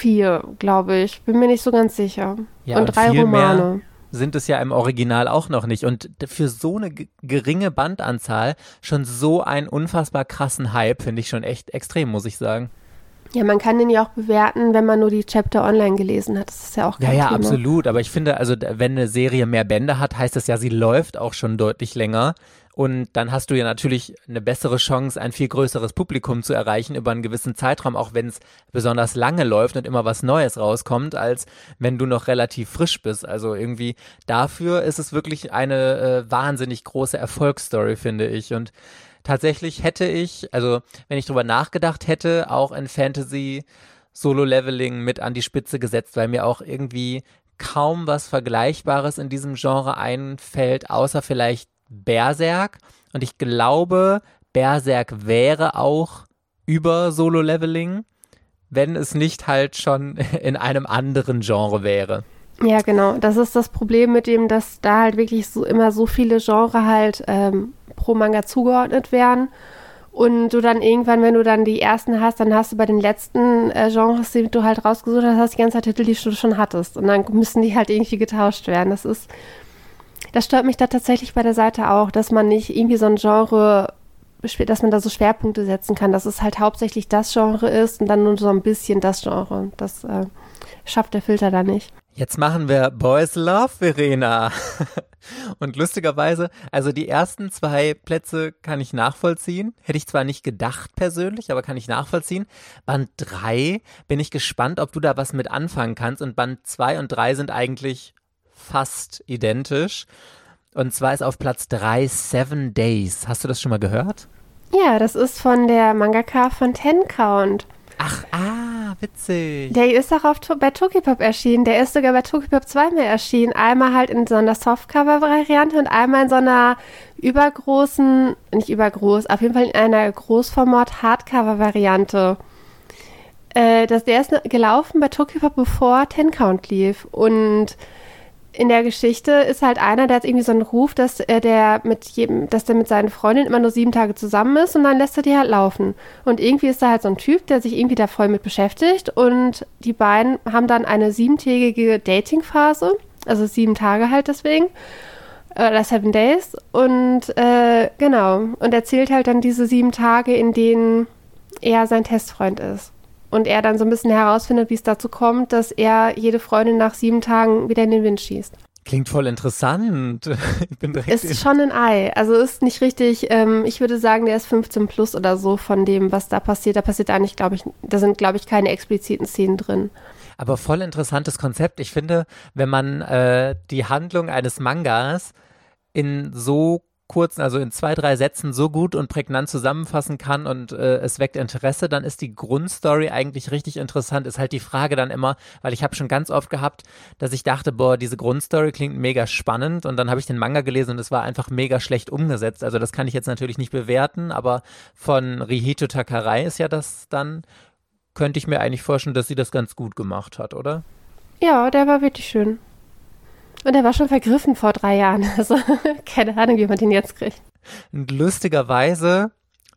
vier, glaube ich. Bin mir nicht so ganz sicher. Ja, und, und drei Romane. sind es ja im Original auch noch nicht. Und für so eine geringe Bandanzahl schon so einen unfassbar krassen Hype finde ich schon echt extrem, muss ich sagen. Ja, man kann den ja auch bewerten, wenn man nur die Chapter online gelesen hat. Das ist ja auch kein Ja, ja, Thema. absolut. Aber ich finde, also wenn eine Serie mehr Bände hat, heißt das ja, sie läuft auch schon deutlich länger. Und dann hast du ja natürlich eine bessere Chance, ein viel größeres Publikum zu erreichen über einen gewissen Zeitraum, auch wenn es besonders lange läuft und immer was Neues rauskommt, als wenn du noch relativ frisch bist. Also irgendwie dafür ist es wirklich eine äh, wahnsinnig große Erfolgsstory, finde ich. Und tatsächlich hätte ich, also wenn ich drüber nachgedacht hätte, auch in Fantasy Solo-Leveling mit an die Spitze gesetzt, weil mir auch irgendwie kaum was Vergleichbares in diesem Genre einfällt, außer vielleicht Berserk. Und ich glaube, Berserk wäre auch über Solo-Leveling, wenn es nicht halt schon in einem anderen Genre wäre. Ja, genau. Das ist das Problem mit dem, dass da halt wirklich so immer so viele Genre halt ähm, pro Manga zugeordnet werden. Und du dann irgendwann, wenn du dann die ersten hast, dann hast du bei den letzten äh, Genres, die du halt rausgesucht hast, hast die ganze Zeit Titel, die du schon hattest. Und dann müssen die halt irgendwie getauscht werden. Das ist das stört mich da tatsächlich bei der Seite auch, dass man nicht irgendwie so ein Genre, dass man da so Schwerpunkte setzen kann, dass es halt hauptsächlich das Genre ist und dann nur so ein bisschen das Genre. Das äh, schafft der Filter da nicht. Jetzt machen wir Boys Love, Verena. Und lustigerweise, also die ersten zwei Plätze kann ich nachvollziehen. Hätte ich zwar nicht gedacht persönlich, aber kann ich nachvollziehen. Band 3 bin ich gespannt, ob du da was mit anfangen kannst. Und Band 2 und 3 sind eigentlich fast identisch. Und zwar ist auf Platz 3 Seven Days. Hast du das schon mal gehört? Ja, das ist von der Mangaka von Ten Count. Ach, ah, witzig. Der ist auch auf, bei Tokipop erschienen. Der ist sogar bei Tokipop zweimal erschienen. Einmal halt in so einer Softcover-Variante und einmal in so einer übergroßen, nicht übergroß, auf jeden Fall in einer Großformat-Hardcover-Variante. Äh, der ist gelaufen bei Tokipop, bevor Ten Count lief. Und in der Geschichte ist halt einer, der hat irgendwie so einen Ruf, dass er der mit jedem, dass der mit seinen Freundinnen immer nur sieben Tage zusammen ist und dann lässt er die halt laufen. Und irgendwie ist da halt so ein Typ, der sich irgendwie da voll mit beschäftigt und die beiden haben dann eine siebentägige Datingphase, also sieben Tage halt deswegen oder Seven Days und äh, genau und erzählt halt dann diese sieben Tage, in denen er sein Testfreund ist und er dann so ein bisschen herausfindet, wie es dazu kommt, dass er jede Freundin nach sieben Tagen wieder in den Wind schießt. Klingt voll interessant. Ich bin direkt ist schon ein Ei. Also ist nicht richtig, ähm, ich würde sagen, der ist 15 plus oder so von dem, was da passiert. Da passiert eigentlich, glaube ich, da sind, glaube ich, keine expliziten Szenen drin. Aber voll interessantes Konzept. Ich finde, wenn man äh, die Handlung eines Mangas in so kurzen, also in zwei, drei Sätzen so gut und prägnant zusammenfassen kann und äh, es weckt Interesse, dann ist die Grundstory eigentlich richtig interessant. Ist halt die Frage dann immer, weil ich habe schon ganz oft gehabt, dass ich dachte, boah, diese Grundstory klingt mega spannend und dann habe ich den Manga gelesen und es war einfach mega schlecht umgesetzt. Also das kann ich jetzt natürlich nicht bewerten, aber von Rihito Takarei ist ja das dann, könnte ich mir eigentlich vorstellen, dass sie das ganz gut gemacht hat, oder? Ja, der war wirklich schön. Und er war schon vergriffen vor drei Jahren. Also keine Ahnung, wie man den jetzt kriegt. Und lustigerweise,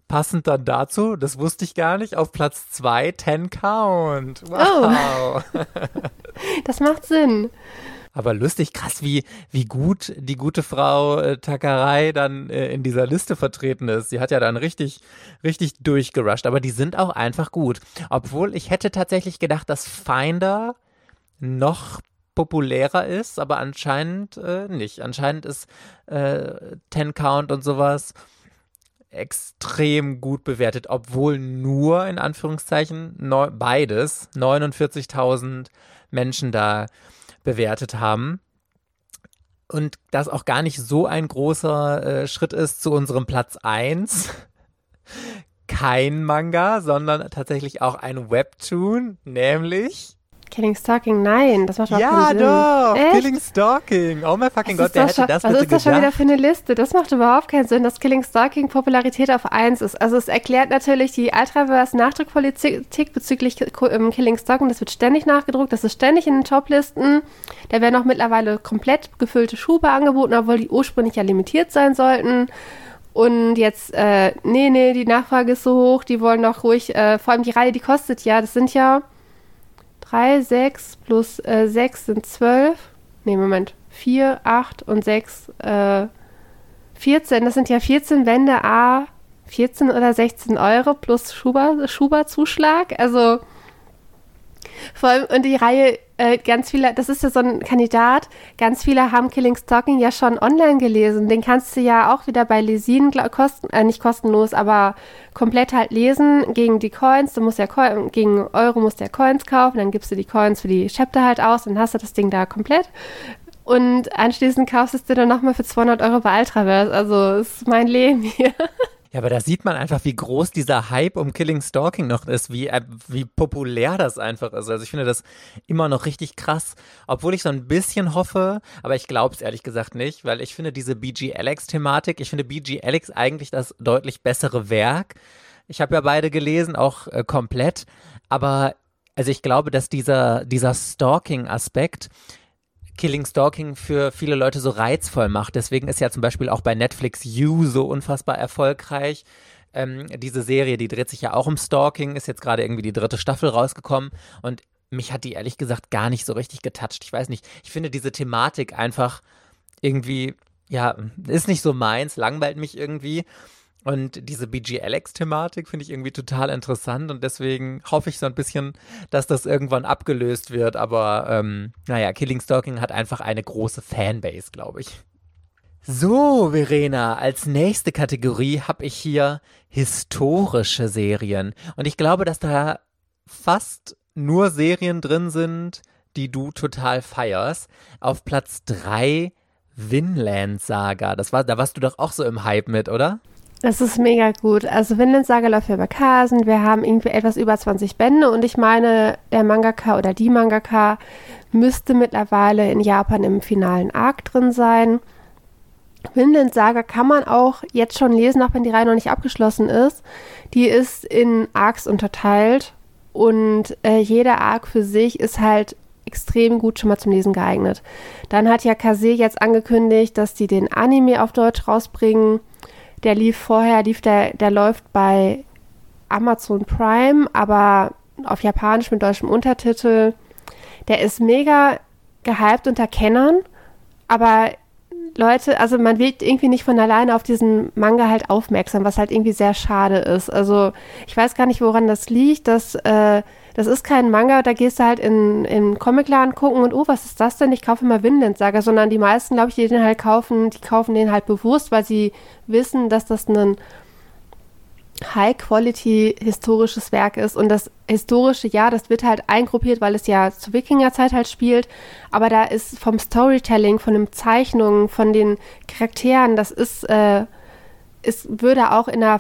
passend dann dazu, das wusste ich gar nicht, auf Platz zwei Ten Count. Wow. Oh. das macht Sinn. Aber lustig, krass, wie, wie gut die gute Frau äh, Takarei dann äh, in dieser Liste vertreten ist. Sie hat ja dann richtig, richtig durchgerusht. Aber die sind auch einfach gut. Obwohl ich hätte tatsächlich gedacht, dass Finder noch populärer ist, aber anscheinend äh, nicht. Anscheinend ist äh, Ten Count und sowas extrem gut bewertet, obwohl nur in Anführungszeichen neu, beides 49.000 Menschen da bewertet haben. Und das auch gar nicht so ein großer äh, Schritt ist zu unserem Platz 1. Kein Manga, sondern tatsächlich auch ein Webtoon, nämlich Killing Stalking, nein, das macht überhaupt ja, keinen Sinn. Ja, doch, Echt? Killing Stalking. Oh mein fucking Gott, wer hätte das Was ist das schon wieder für eine Liste? Das macht überhaupt keinen Sinn, dass Killing Stalking Popularität auf 1 ist. Also es erklärt natürlich die ultraverse Nachdruckpolitik bezüglich ähm, Killing Stalking. Das wird ständig nachgedruckt, das ist ständig in den Toplisten. Da werden auch mittlerweile komplett gefüllte Schuhe angeboten, obwohl die ursprünglich ja limitiert sein sollten. Und jetzt, äh, nee, nee, die Nachfrage ist so hoch, die wollen doch ruhig, äh, vor allem die Reihe, die kostet ja, das sind ja 3, 6 plus äh, 6 sind 12. Nee, Moment. 4, 8 und 6, äh, 14. Das sind ja 14 Wände A, 14 oder 16 Euro plus Schuber-Zuschlag. Also vor allem, und die Reihe, äh, ganz viele, das ist ja so ein Kandidat, ganz viele haben Killing Stalking ja schon online gelesen. Den kannst du ja auch wieder bei Lesin kosten, äh, nicht kostenlos, aber komplett halt lesen gegen die Coins. Du musst ja Co gegen Euro musst du ja Coins kaufen, dann gibst du die Coins für die Chapter halt aus, dann hast du das Ding da komplett. Und anschließend kaufst du es dir dann nochmal für 200 Euro bei Ultraverse. Also, ist mein Leben hier. Ja, aber da sieht man einfach, wie groß dieser Hype um Killing Stalking noch ist, wie, äh, wie populär das einfach ist. Also ich finde das immer noch richtig krass, obwohl ich so ein bisschen hoffe, aber ich glaube es ehrlich gesagt nicht, weil ich finde diese BG Alex-Thematik, ich finde BG Alex eigentlich das deutlich bessere Werk. Ich habe ja beide gelesen, auch äh, komplett, aber also ich glaube, dass dieser, dieser Stalking-Aspekt, Killing Stalking für viele Leute so reizvoll macht. Deswegen ist ja zum Beispiel auch bei Netflix You so unfassbar erfolgreich. Ähm, diese Serie, die dreht sich ja auch um Stalking, ist jetzt gerade irgendwie die dritte Staffel rausgekommen und mich hat die ehrlich gesagt gar nicht so richtig getoucht. Ich weiß nicht, ich finde diese Thematik einfach irgendwie, ja, ist nicht so meins, langweilt mich irgendwie. Und diese BG Alex-Thematik finde ich irgendwie total interessant und deswegen hoffe ich so ein bisschen, dass das irgendwann abgelöst wird. Aber ähm, naja, Killing Stalking hat einfach eine große Fanbase, glaube ich. So, Verena, als nächste Kategorie habe ich hier historische Serien. Und ich glaube, dass da fast nur Serien drin sind, die du total feierst. Auf Platz 3 Vinland Saga. Das war, da warst du doch auch so im Hype mit, oder? Das ist mega gut. Also Vinland Saga läuft bei Kasen. Wir haben irgendwie etwas über 20 Bände und ich meine, der Mangaka oder die Mangaka müsste mittlerweile in Japan im finalen Arc drin sein. Vinland Saga kann man auch jetzt schon lesen, auch wenn die Reihe noch nicht abgeschlossen ist. Die ist in Arcs unterteilt und äh, jeder Arc für sich ist halt extrem gut schon mal zum Lesen geeignet. Dann hat ja Kase jetzt angekündigt, dass die den Anime auf Deutsch rausbringen. Der lief vorher, lief der, der läuft bei Amazon Prime, aber auf Japanisch mit deutschem Untertitel. Der ist mega gehypt unter Kennern, aber Leute, also man wird irgendwie nicht von alleine auf diesen Manga halt aufmerksam, was halt irgendwie sehr schade ist. Also ich weiß gar nicht, woran das liegt, dass äh, das ist kein Manga, da gehst du halt in, in Comicladen gucken und oh, was ist das denn? Ich kaufe immer Vinland Saga, sondern die meisten, glaube ich, die den halt kaufen, die kaufen den halt bewusst, weil sie wissen, dass das ein High-Quality historisches Werk ist. Und das historische, ja, das wird halt eingruppiert, weil es ja zur Wikingerzeit halt spielt. Aber da ist vom Storytelling, von den Zeichnungen, von den Charakteren, das ist, äh, es würde auch in einer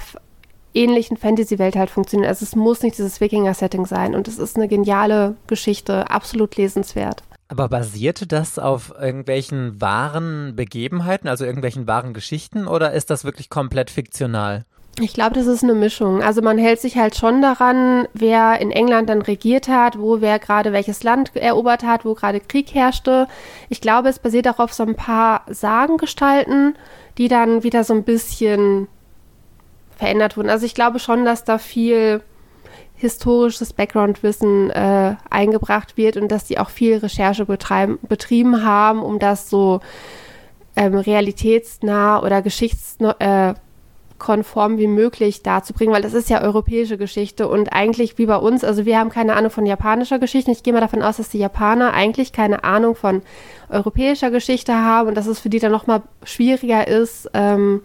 ähnlichen Fantasy-Welt halt funktionieren. Also es muss nicht dieses Wikinger-Setting sein. Und es ist eine geniale Geschichte, absolut lesenswert. Aber basierte das auf irgendwelchen wahren Begebenheiten, also irgendwelchen wahren Geschichten, oder ist das wirklich komplett fiktional? Ich glaube, das ist eine Mischung. Also man hält sich halt schon daran, wer in England dann regiert hat, wo wer gerade welches Land erobert hat, wo gerade Krieg herrschte. Ich glaube, es basiert auch auf so ein paar Sagengestalten, die dann wieder so ein bisschen verändert wurden. Also ich glaube schon, dass da viel historisches Background-Wissen äh, eingebracht wird und dass die auch viel Recherche betrieben haben, um das so ähm, realitätsnah oder geschichtsnah äh, wie möglich darzubringen, weil das ist ja europäische Geschichte und eigentlich wie bei uns, also wir haben keine Ahnung von japanischer Geschichte. Ich gehe mal davon aus, dass die Japaner eigentlich keine Ahnung von europäischer Geschichte haben und dass es für die dann nochmal schwieriger ist, ähm,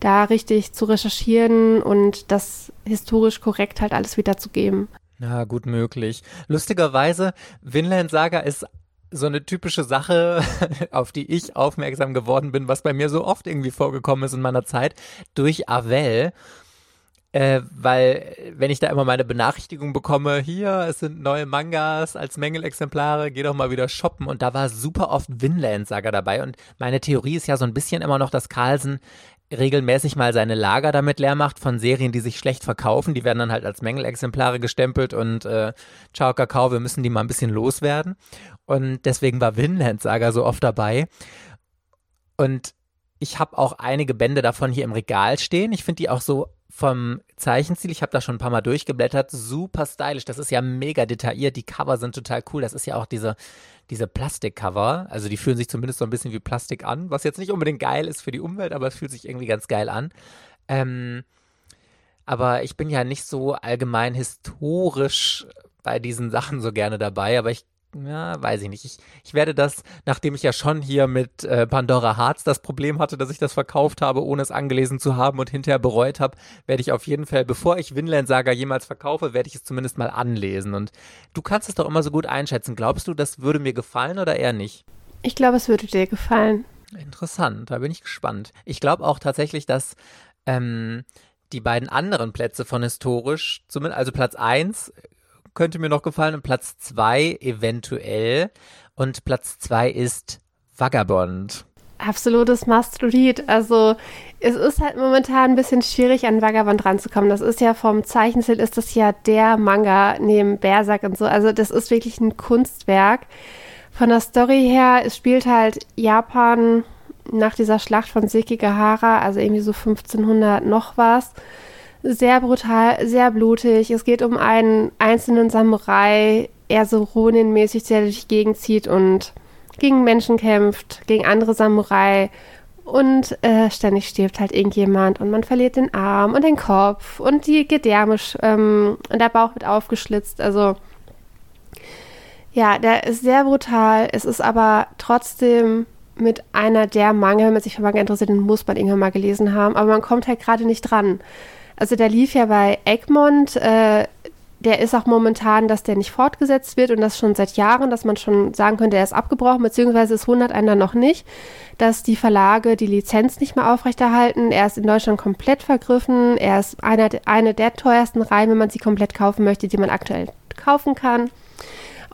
da richtig zu recherchieren und das historisch korrekt halt alles wiederzugeben. Ja, gut möglich. Lustigerweise, Vinland Saga ist so eine typische Sache, auf die ich aufmerksam geworden bin, was bei mir so oft irgendwie vorgekommen ist in meiner Zeit, durch Avel. Äh, weil, wenn ich da immer meine Benachrichtigung bekomme, hier, es sind neue Mangas als Mängelexemplare, geh doch mal wieder shoppen. Und da war super oft Vinland Saga dabei. Und meine Theorie ist ja so ein bisschen immer noch, dass Carlsen regelmäßig mal seine Lager damit leer macht von Serien, die sich schlecht verkaufen. Die werden dann halt als Mängelexemplare gestempelt und äh, ciao Kakao, wir müssen die mal ein bisschen loswerden. Und deswegen war Vinland Saga so oft dabei. Und ich habe auch einige Bände davon hier im Regal stehen. Ich finde die auch so vom Zeichenstil, ich habe da schon ein paar Mal durchgeblättert, super stylisch. Das ist ja mega detailliert. Die Cover sind total cool. Das ist ja auch diese, diese Plastikcover. Also die fühlen sich zumindest so ein bisschen wie Plastik an, was jetzt nicht unbedingt geil ist für die Umwelt, aber es fühlt sich irgendwie ganz geil an. Ähm, aber ich bin ja nicht so allgemein historisch bei diesen Sachen so gerne dabei, aber ich ja, weiß ich nicht. Ich, ich werde das, nachdem ich ja schon hier mit äh, Pandora Hearts das Problem hatte, dass ich das verkauft habe, ohne es angelesen zu haben und hinterher bereut habe, werde ich auf jeden Fall, bevor ich Winland Saga jemals verkaufe, werde ich es zumindest mal anlesen. Und du kannst es doch immer so gut einschätzen. Glaubst du, das würde mir gefallen oder eher nicht? Ich glaube, es würde dir gefallen. Interessant, da bin ich gespannt. Ich glaube auch tatsächlich, dass ähm, die beiden anderen Plätze von historisch, zumindest, also Platz 1 könnte mir noch gefallen und Platz zwei eventuell. Und Platz zwei ist Vagabond. Absolutes Must-Read. Also es ist halt momentan ein bisschen schwierig, an Vagabond ranzukommen. Das ist ja vom Zeichenstil ist das ja der Manga neben Berserk und so. Also das ist wirklich ein Kunstwerk. Von der Story her, es spielt halt Japan nach dieser Schlacht von Sekigahara, also irgendwie so 1500 noch was sehr brutal, sehr blutig. Es geht um einen einzelnen Samurai, eher so Ronin-mäßig, der durch die Gegend zieht und gegen Menschen kämpft, gegen andere Samurai. Und äh, ständig stirbt halt irgendjemand und man verliert den Arm und den Kopf und die Gedärme ähm, und der Bauch wird aufgeschlitzt. Also ja, der ist sehr brutal. Es ist aber trotzdem mit einer der Manga, wenn man sich für Manga interessiert, den muss man irgendwann mal gelesen haben. Aber man kommt halt gerade nicht dran. Also der lief ja bei Egmont. Äh, der ist auch momentan, dass der nicht fortgesetzt wird und das schon seit Jahren, dass man schon sagen könnte, er ist abgebrochen, beziehungsweise es wundert einer noch nicht, dass die Verlage die Lizenz nicht mehr aufrechterhalten. Er ist in Deutschland komplett vergriffen. Er ist einer, eine der teuersten Reihen, wenn man sie komplett kaufen möchte, die man aktuell kaufen kann.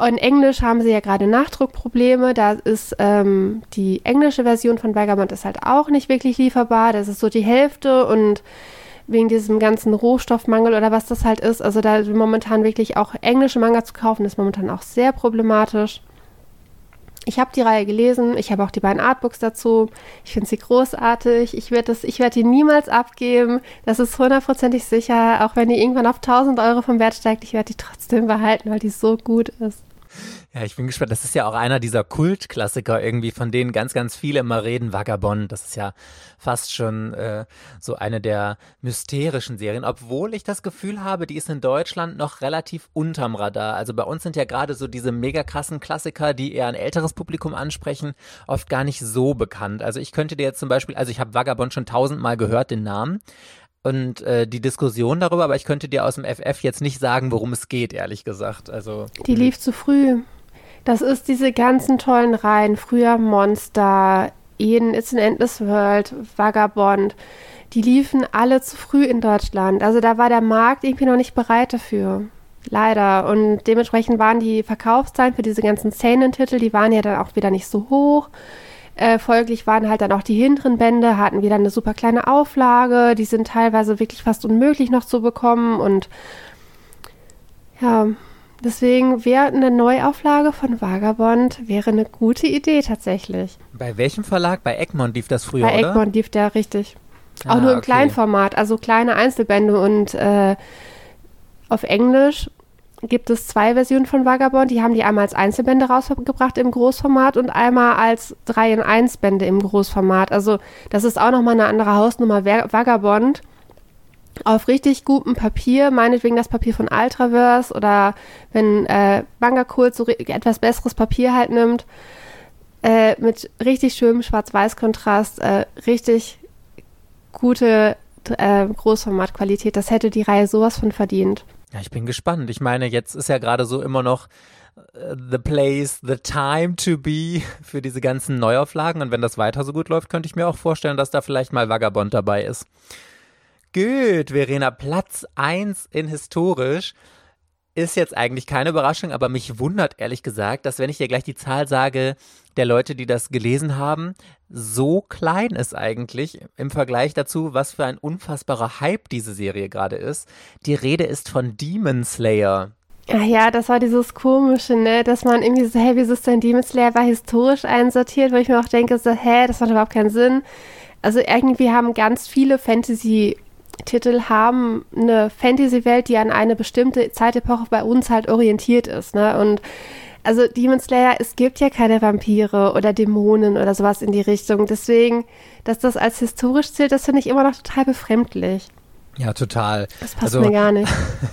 In Englisch haben sie ja gerade Nachdruckprobleme. Da ist ähm, die englische Version von Vagabond ist halt auch nicht wirklich lieferbar. Das ist so die Hälfte und wegen diesem ganzen Rohstoffmangel oder was das halt ist. Also da momentan wirklich auch englische Manga zu kaufen, ist momentan auch sehr problematisch. ich habe die Reihe gelesen, ich habe auch die beiden Artbooks dazu. Ich finde sie großartig. Ich werde werd die niemals abgeben. Das ist hundertprozentig sicher. Auch wenn die irgendwann auf 1000 Euro vom Wert steigt, ich werde die trotzdem behalten, weil die so gut ist. Ja, ich bin gespannt. Das ist ja auch einer dieser Kultklassiker irgendwie, von denen ganz, ganz viele immer reden. Vagabond, das ist ja fast schon äh, so eine der mysterischen Serien, obwohl ich das Gefühl habe, die ist in Deutschland noch relativ unterm Radar. Also bei uns sind ja gerade so diese mega krassen Klassiker, die eher ein älteres Publikum ansprechen, oft gar nicht so bekannt. Also ich könnte dir jetzt zum Beispiel, also ich habe Vagabond schon tausendmal gehört, den Namen, und äh, die Diskussion darüber, aber ich könnte dir aus dem FF jetzt nicht sagen, worum es geht, ehrlich gesagt. Also die lief zu früh. Das ist diese ganzen tollen Reihen. Früher Monster, Eden It's an Endless World, Vagabond. Die liefen alle zu früh in Deutschland. Also da war der Markt irgendwie noch nicht bereit dafür. Leider. Und dementsprechend waren die Verkaufszahlen für diese ganzen Szenentitel, die waren ja dann auch wieder nicht so hoch. Äh, folglich waren halt dann auch die hinteren Bände, hatten wieder eine super kleine Auflage. Die sind teilweise wirklich fast unmöglich noch zu bekommen. Und ja, Deswegen wäre eine Neuauflage von Vagabond wäre eine gute Idee tatsächlich. Bei welchem Verlag? Bei Egmont lief das früher, Bei oder? Bei Egmont lief der richtig. Ah, Auch nur im okay. Kleinformat, also kleine Einzelbände und äh, auf Englisch gibt es zwei Versionen von Vagabond. Die haben die einmal als Einzelbände rausgebracht im Großformat und einmal als 3 in 1 Bände im Großformat. Also das ist auch nochmal eine andere Hausnummer. Vagabond auf richtig gutem Papier, meinetwegen das Papier von Ultraverse oder wenn äh, Bangakult so etwas besseres Papier halt nimmt, äh, mit richtig schönem Schwarz-Weiß-Kontrast, äh, richtig gute äh, Großformatqualität. Das hätte die Reihe sowas von verdient. Ja, ich bin gespannt. Ich meine, jetzt ist ja gerade so immer noch äh, the place, the time to be für diese ganzen Neuauflagen. Und wenn das weiter so gut läuft, könnte ich mir auch vorstellen, dass da vielleicht mal Vagabond dabei ist. Gut, Verena, Platz 1 in historisch ist jetzt eigentlich keine Überraschung, aber mich wundert ehrlich gesagt, dass wenn ich dir gleich die Zahl sage, der Leute, die das gelesen haben, so klein ist eigentlich im Vergleich dazu, was für ein unfassbarer Hype diese Serie gerade ist. Die Rede ist von Demon Slayer. Ach ja, das war dieses komische, ne, dass man irgendwie so, hey, wieso ist denn Demon Slayer war historisch einsortiert, wo ich mir auch denke, so, hä, das macht überhaupt keinen Sinn. Also irgendwie haben ganz viele Fantasy Titel haben eine Fantasy-Welt, die an eine bestimmte Zeitepoche bei uns halt orientiert ist. Ne? Und also Demon Slayer, es gibt ja keine Vampire oder Dämonen oder sowas in die Richtung. Deswegen, dass das als historisch zählt, das finde ich immer noch total befremdlich. Ja, total. Das passt also, mir gar nicht.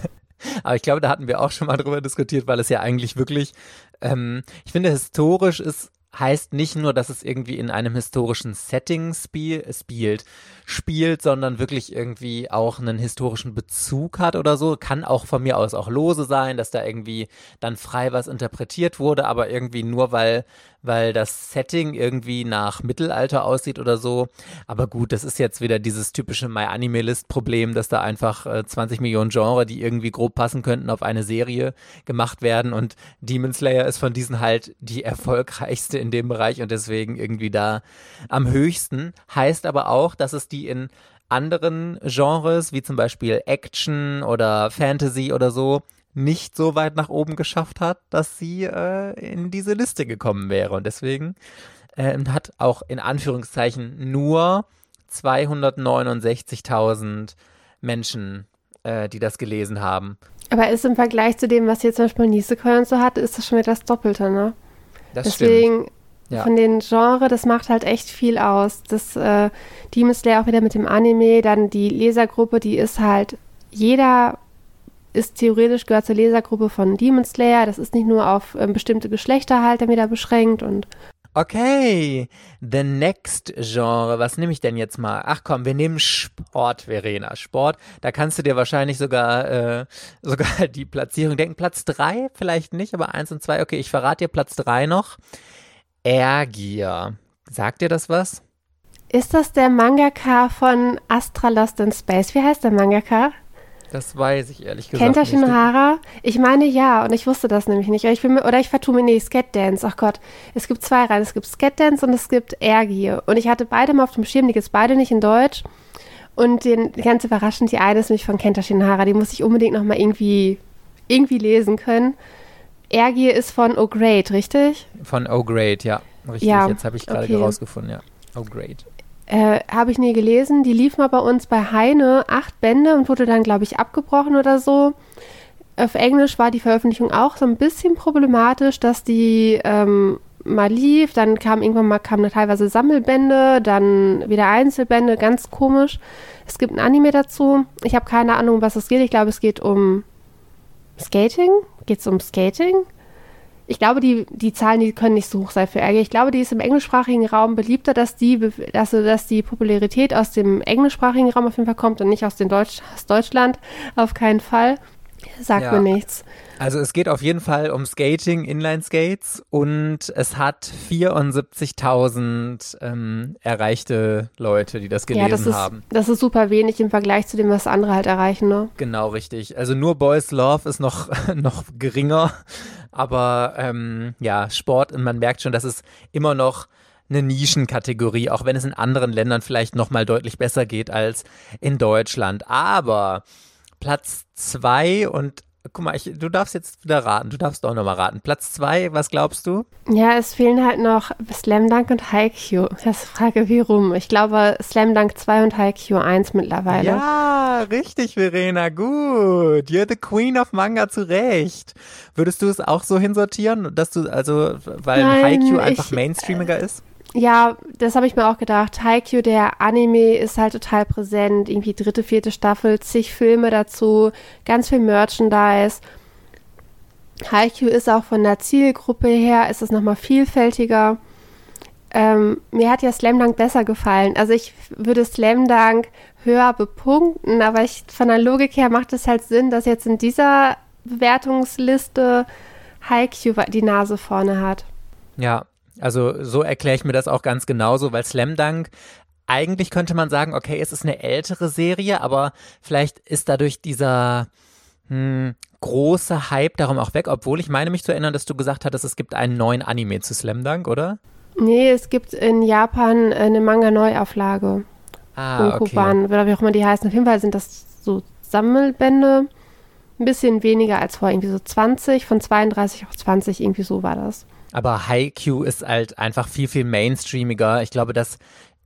Aber ich glaube, da hatten wir auch schon mal drüber diskutiert, weil es ja eigentlich wirklich, ähm, ich finde, historisch ist heißt nicht nur, dass es irgendwie in einem historischen Setting spiel, spielt, spielt, sondern wirklich irgendwie auch einen historischen Bezug hat oder so. Kann auch von mir aus auch lose sein, dass da irgendwie dann frei was interpretiert wurde, aber irgendwie nur weil weil das Setting irgendwie nach Mittelalter aussieht oder so. Aber gut, das ist jetzt wieder dieses typische My Anime List Problem, dass da einfach äh, 20 Millionen Genre, die irgendwie grob passen könnten, auf eine Serie gemacht werden und Demon Slayer ist von diesen halt die erfolgreichste in dem Bereich und deswegen irgendwie da am höchsten. Heißt aber auch, dass es die in anderen Genres, wie zum Beispiel Action oder Fantasy oder so, nicht so weit nach oben geschafft hat, dass sie äh, in diese Liste gekommen wäre. Und deswegen äh, hat auch in Anführungszeichen nur 269.000 Menschen, äh, die das gelesen haben. Aber ist im Vergleich zu dem, was jetzt zum Beispiel Nisekoi und so hatte, ist das schon wieder das Doppelte, ne? Das Deswegen stimmt. Ja. von den Genre, das macht halt echt viel aus. Das äh, Demon Slayer auch wieder mit dem Anime, dann die Lesergruppe, die ist halt jeder ist theoretisch gehört zur Lesergruppe von Demon Slayer. Das ist nicht nur auf ähm, bestimmte Geschlechter halt wieder beschränkt und Okay, the next Genre, was nehme ich denn jetzt mal? Ach komm, wir nehmen Sport, Verena. Sport, da kannst du dir wahrscheinlich sogar, äh, sogar die Platzierung denken. Platz drei vielleicht nicht, aber eins und zwei. Okay, ich verrate dir Platz drei noch. Ergier. Sagt dir das was? Ist das der Mangaka von Astra Lost in Space? Wie heißt der Mangaka? Das weiß ich ehrlich gesagt Kennt er Shinohara? Ich meine ja, und ich wusste das nämlich nicht. Oder ich, bin, oder ich vertue mir, nee, Sketdance. Ach Gott, es gibt zwei Reihen. Es gibt Sketdance und es gibt Ergier. Und ich hatte beide mal auf dem Schirm, die gibt es beide nicht in Deutsch. Und den, ganz überraschend, die eine ist nämlich von Kenta Shinohara. Die muss ich unbedingt nochmal irgendwie, irgendwie lesen können. Ergie ist von Oh Great, richtig? Von Oh Great, ja. Richtig, ja, jetzt habe ich gerade okay. rausgefunden, ja. Oh Great. Äh, habe ich nie gelesen. Die lief mal bei uns bei Heine, acht Bände und wurde dann, glaube ich, abgebrochen oder so. Auf Englisch war die Veröffentlichung auch so ein bisschen problematisch, dass die ähm, mal lief, dann kam irgendwann mal kamen teilweise Sammelbände, dann wieder Einzelbände, ganz komisch. Es gibt ein Anime dazu. Ich habe keine Ahnung, was es geht. Ich glaube, es geht um Skating. Geht es um Skating? Ich glaube, die, die Zahlen, die können nicht so hoch sein für Ärger. Ich glaube, die ist im englischsprachigen Raum beliebter, dass die, also, dass die Popularität aus dem englischsprachigen Raum auf jeden Fall kommt und nicht aus, den Deutsch, aus Deutschland. Auf keinen Fall. Sagt ja. mir nichts. Also es geht auf jeden Fall um Skating, Inline-Skates und es hat 74.000 ähm, erreichte Leute, die das gelesen ja, das ist, haben. Das ist super wenig im Vergleich zu dem, was andere halt erreichen, ne? Genau, richtig. Also nur Boys Love ist noch, noch geringer, aber ähm, ja, Sport, und man merkt schon, dass es immer noch eine Nischenkategorie, auch wenn es in anderen Ländern vielleicht noch mal deutlich besser geht als in Deutschland. Aber Platz zwei und guck mal, ich, du darfst jetzt wieder raten. Du darfst auch nochmal raten. Platz zwei, was glaubst du? Ja, es fehlen halt noch Slam Dunk und Haikyuu. Das frage, wie rum. Ich glaube Slam Dunk 2 und Haikyuu 1 mittlerweile. Ja, richtig, Verena. Gut. You're the Queen of Manga zu Recht. Würdest du es auch so hinsortieren, dass du, also, weil Nein, Haikyuu einfach ich, mainstreamiger ist? Ja, das habe ich mir auch gedacht. Haikyuu, der Anime, ist halt total präsent. Irgendwie dritte, vierte Staffel, zig Filme dazu, ganz viel Merchandise. Haikyuu ist auch von der Zielgruppe her, ist es nochmal vielfältiger. Ähm, mir hat ja Slam Dunk besser gefallen. Also ich würde Slam Dunk höher bepunkten, aber ich, von der Logik her macht es halt Sinn, dass jetzt in dieser Bewertungsliste Haikyuu die Nase vorne hat. Ja, also so erkläre ich mir das auch ganz genauso, weil Slam Dunk eigentlich könnte man sagen, okay, es ist eine ältere Serie, aber vielleicht ist dadurch dieser hm, große Hype darum auch weg, obwohl ich meine mich zu erinnern, dass du gesagt hattest, es gibt einen neuen Anime zu Slam Dunk, oder? Nee, es gibt in Japan eine Manga-Neuauflage. Ah, Unkoban, okay. oder wie auch immer die heißen. Auf jeden Fall sind das so Sammelbände. Ein bisschen weniger als vor, irgendwie so 20, von 32 auf 20, irgendwie so war das. Aber Haikyuu ist halt einfach viel, viel mainstreamiger. Ich glaube, das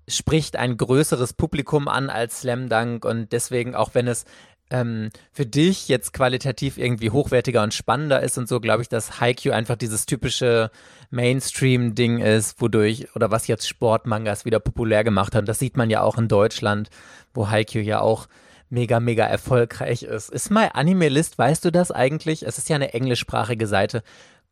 spricht ein größeres Publikum an als Slam Dunk und deswegen, auch wenn es ähm, für dich jetzt qualitativ irgendwie hochwertiger und spannender ist und so, glaube ich, dass Haikyuu einfach dieses typische Mainstream-Ding ist, wodurch, oder was jetzt Sportmangas wieder populär gemacht hat. Das sieht man ja auch in Deutschland, wo Haikyuu ja auch mega, mega erfolgreich ist. Ist My Anime List, weißt du das eigentlich? Es ist ja eine englischsprachige Seite.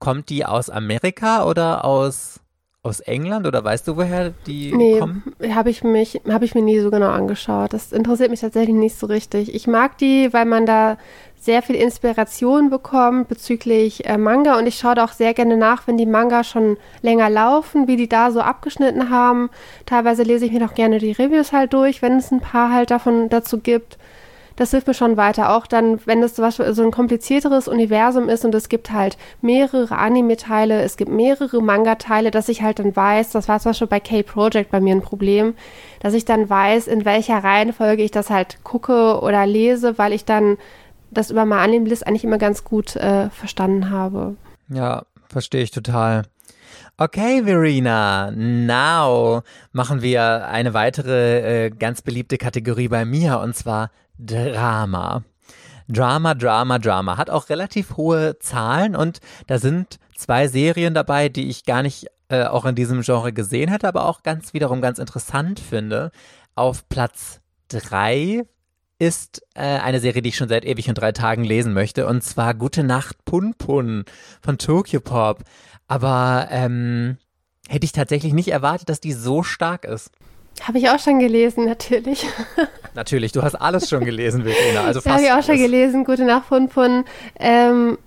Kommt die aus Amerika oder aus, aus England oder weißt du, woher die nee, kommen? Habe ich, hab ich mir nie so genau angeschaut. Das interessiert mich tatsächlich nicht so richtig. Ich mag die, weil man da sehr viel Inspiration bekommt bezüglich äh, Manga und ich schaue da auch sehr gerne nach, wenn die Manga schon länger laufen, wie die da so abgeschnitten haben. Teilweise lese ich mir doch gerne die Reviews halt durch, wenn es ein paar halt davon dazu gibt das hilft mir schon weiter. Auch dann, wenn es so ein komplizierteres Universum ist und es gibt halt mehrere Anime-Teile, es gibt mehrere Manga-Teile, dass ich halt dann weiß, das war zum Beispiel bei K-Project bei mir ein Problem, dass ich dann weiß, in welcher Reihenfolge ich das halt gucke oder lese, weil ich dann das über meine Anime-List eigentlich immer ganz gut äh, verstanden habe. Ja, verstehe ich total. Okay, Verena, now machen wir eine weitere äh, ganz beliebte Kategorie bei mir und zwar Drama. Drama, Drama, Drama. Hat auch relativ hohe Zahlen und da sind zwei Serien dabei, die ich gar nicht äh, auch in diesem Genre gesehen hätte, aber auch ganz wiederum ganz interessant finde. Auf Platz drei ist äh, eine Serie, die ich schon seit ewig und drei Tagen lesen möchte, und zwar Gute Nacht Pun Pun von Tokyo Pop. Aber ähm, hätte ich tatsächlich nicht erwartet, dass die so stark ist. Habe ich auch schon gelesen, natürlich. Natürlich, du hast alles schon gelesen, Verena. Also fast Habe ich auch schon gelesen, Gute Nacht, Pun Pun. Ähm,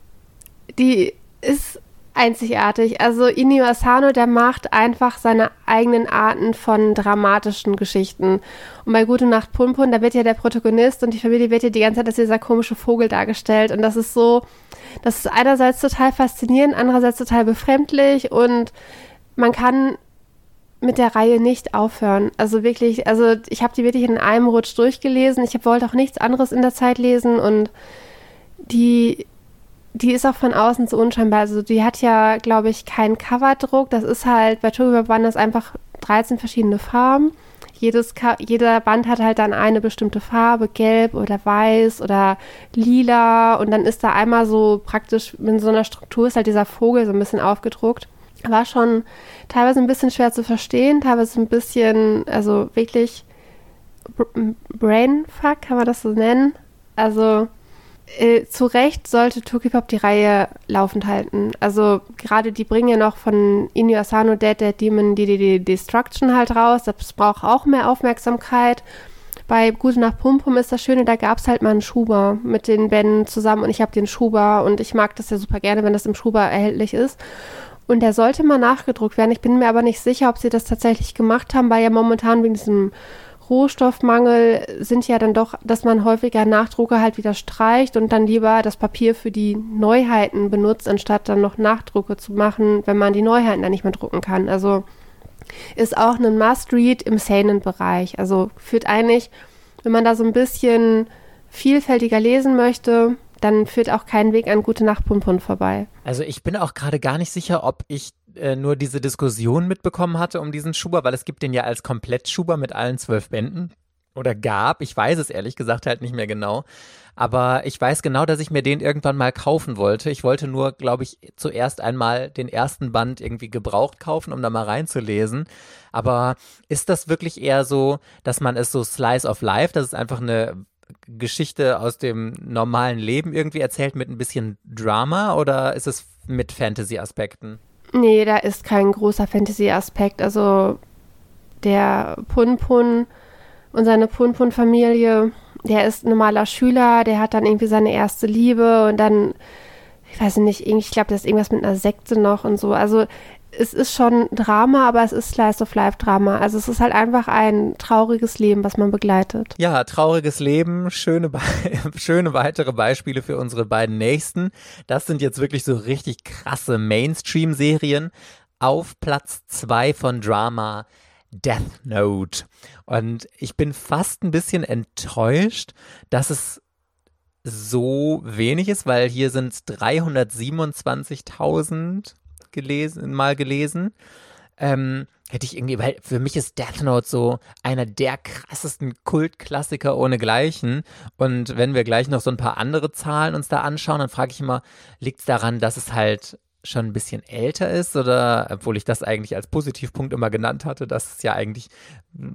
die ist einzigartig. Also Inio Asano, der macht einfach seine eigenen Arten von dramatischen Geschichten. Und bei Gute Nacht Pun Pun, da wird ja der Protagonist und die Familie wird ja die ganze Zeit als dieser komische Vogel dargestellt. Und das ist so, das ist einerseits total faszinierend, andererseits total befremdlich und man kann mit der Reihe nicht aufhören. Also wirklich, also ich habe die wirklich in einem Rutsch durchgelesen. Ich wollte auch nichts anderes in der Zeit lesen und die die ist auch von außen so unscheinbar. Also die hat ja, glaube ich, keinen Coverdruck. Das ist halt, bei Tobi waren das einfach 13 verschiedene Farben. Jedes, jeder Band hat halt dann eine bestimmte Farbe, gelb oder weiß oder lila. Und dann ist da einmal so praktisch in so einer Struktur ist halt dieser Vogel so ein bisschen aufgedruckt. War schon teilweise ein bisschen schwer zu verstehen, teilweise ein bisschen, also wirklich Brainfuck, kann man das so nennen? Also äh, zu Recht sollte Tokipop die Reihe laufend halten. Also gerade die bringen ja noch von Inyo Asano Dead Dead Demon die Destruction halt raus. Das braucht auch mehr Aufmerksamkeit. Bei Gute nach Pum Pum ist das Schöne, da gab es halt mal einen Schuber mit den Bänden zusammen und ich habe den Schuber und ich mag das ja super gerne, wenn das im Schuber erhältlich ist. Und der sollte mal nachgedruckt werden. Ich bin mir aber nicht sicher, ob sie das tatsächlich gemacht haben, weil ja momentan wegen diesem Rohstoffmangel sind ja dann doch, dass man häufiger Nachdrucke halt wieder streicht und dann lieber das Papier für die Neuheiten benutzt, anstatt dann noch Nachdrucke zu machen, wenn man die Neuheiten dann nicht mehr drucken kann. Also ist auch ein Must-Read im Seinen-Bereich. Also führt eigentlich, wenn man da so ein bisschen vielfältiger lesen möchte, dann führt auch kein Weg an Gute Nacht Pumpun vorbei. Also ich bin auch gerade gar nicht sicher, ob ich äh, nur diese Diskussion mitbekommen hatte um diesen Schuber, weil es gibt den ja als Komplettschuber mit allen zwölf Bänden oder gab. Ich weiß es ehrlich gesagt halt nicht mehr genau. Aber ich weiß genau, dass ich mir den irgendwann mal kaufen wollte. Ich wollte nur, glaube ich, zuerst einmal den ersten Band irgendwie gebraucht kaufen, um da mal reinzulesen. Aber ist das wirklich eher so, dass man es so Slice of Life, dass es einfach eine Geschichte aus dem normalen Leben irgendwie erzählt mit ein bisschen Drama oder ist es mit Fantasy-Aspekten? Nee, da ist kein großer Fantasy-Aspekt. Also der Pun-Pun und seine Pun-Pun-Familie, der ist ein normaler Schüler, der hat dann irgendwie seine erste Liebe und dann, ich weiß nicht, ich glaube, das ist irgendwas mit einer Sekte noch und so. Also es ist schon Drama, aber es ist Slice of Life Drama. Also es ist halt einfach ein trauriges Leben, was man begleitet. Ja, trauriges Leben, schöne, schöne weitere Beispiele für unsere beiden nächsten. Das sind jetzt wirklich so richtig krasse Mainstream-Serien. Auf Platz zwei von Drama Death Note. Und ich bin fast ein bisschen enttäuscht, dass es so wenig ist, weil hier sind es 327.000 gelesen, mal gelesen. Ähm, hätte ich irgendwie, weil für mich ist Death Note so einer der krassesten Kultklassiker ohnegleichen. Und wenn wir gleich noch so ein paar andere Zahlen uns da anschauen, dann frage ich immer, liegt es daran, dass es halt schon ein bisschen älter ist oder obwohl ich das eigentlich als Positivpunkt immer genannt hatte, dass es ja eigentlich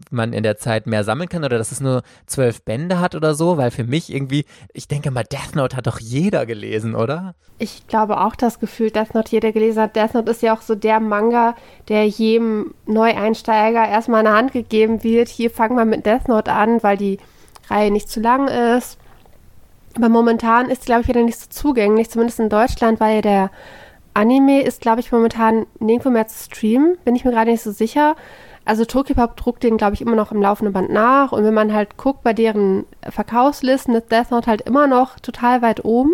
man in der Zeit mehr sammeln kann oder dass es nur zwölf Bände hat oder so, weil für mich irgendwie, ich denke mal, Death Note hat doch jeder gelesen, oder? Ich glaube auch das Gefühl, Death Note jeder gelesen hat. Death Note ist ja auch so der Manga, der jedem Neueinsteiger erstmal in der Hand gegeben wird. Hier fangen wir mit Death Note an, weil die Reihe nicht zu lang ist. Aber momentan ist, glaube ich, wieder nicht so zugänglich, zumindest in Deutschland, weil der Anime ist, glaube ich, momentan nirgendwo mehr zu streamen. Bin ich mir gerade nicht so sicher. Also Tokyopop druckt den, glaube ich, immer noch im laufenden Band nach. Und wenn man halt guckt bei deren Verkaufslisten, ist Death Note halt immer noch total weit oben.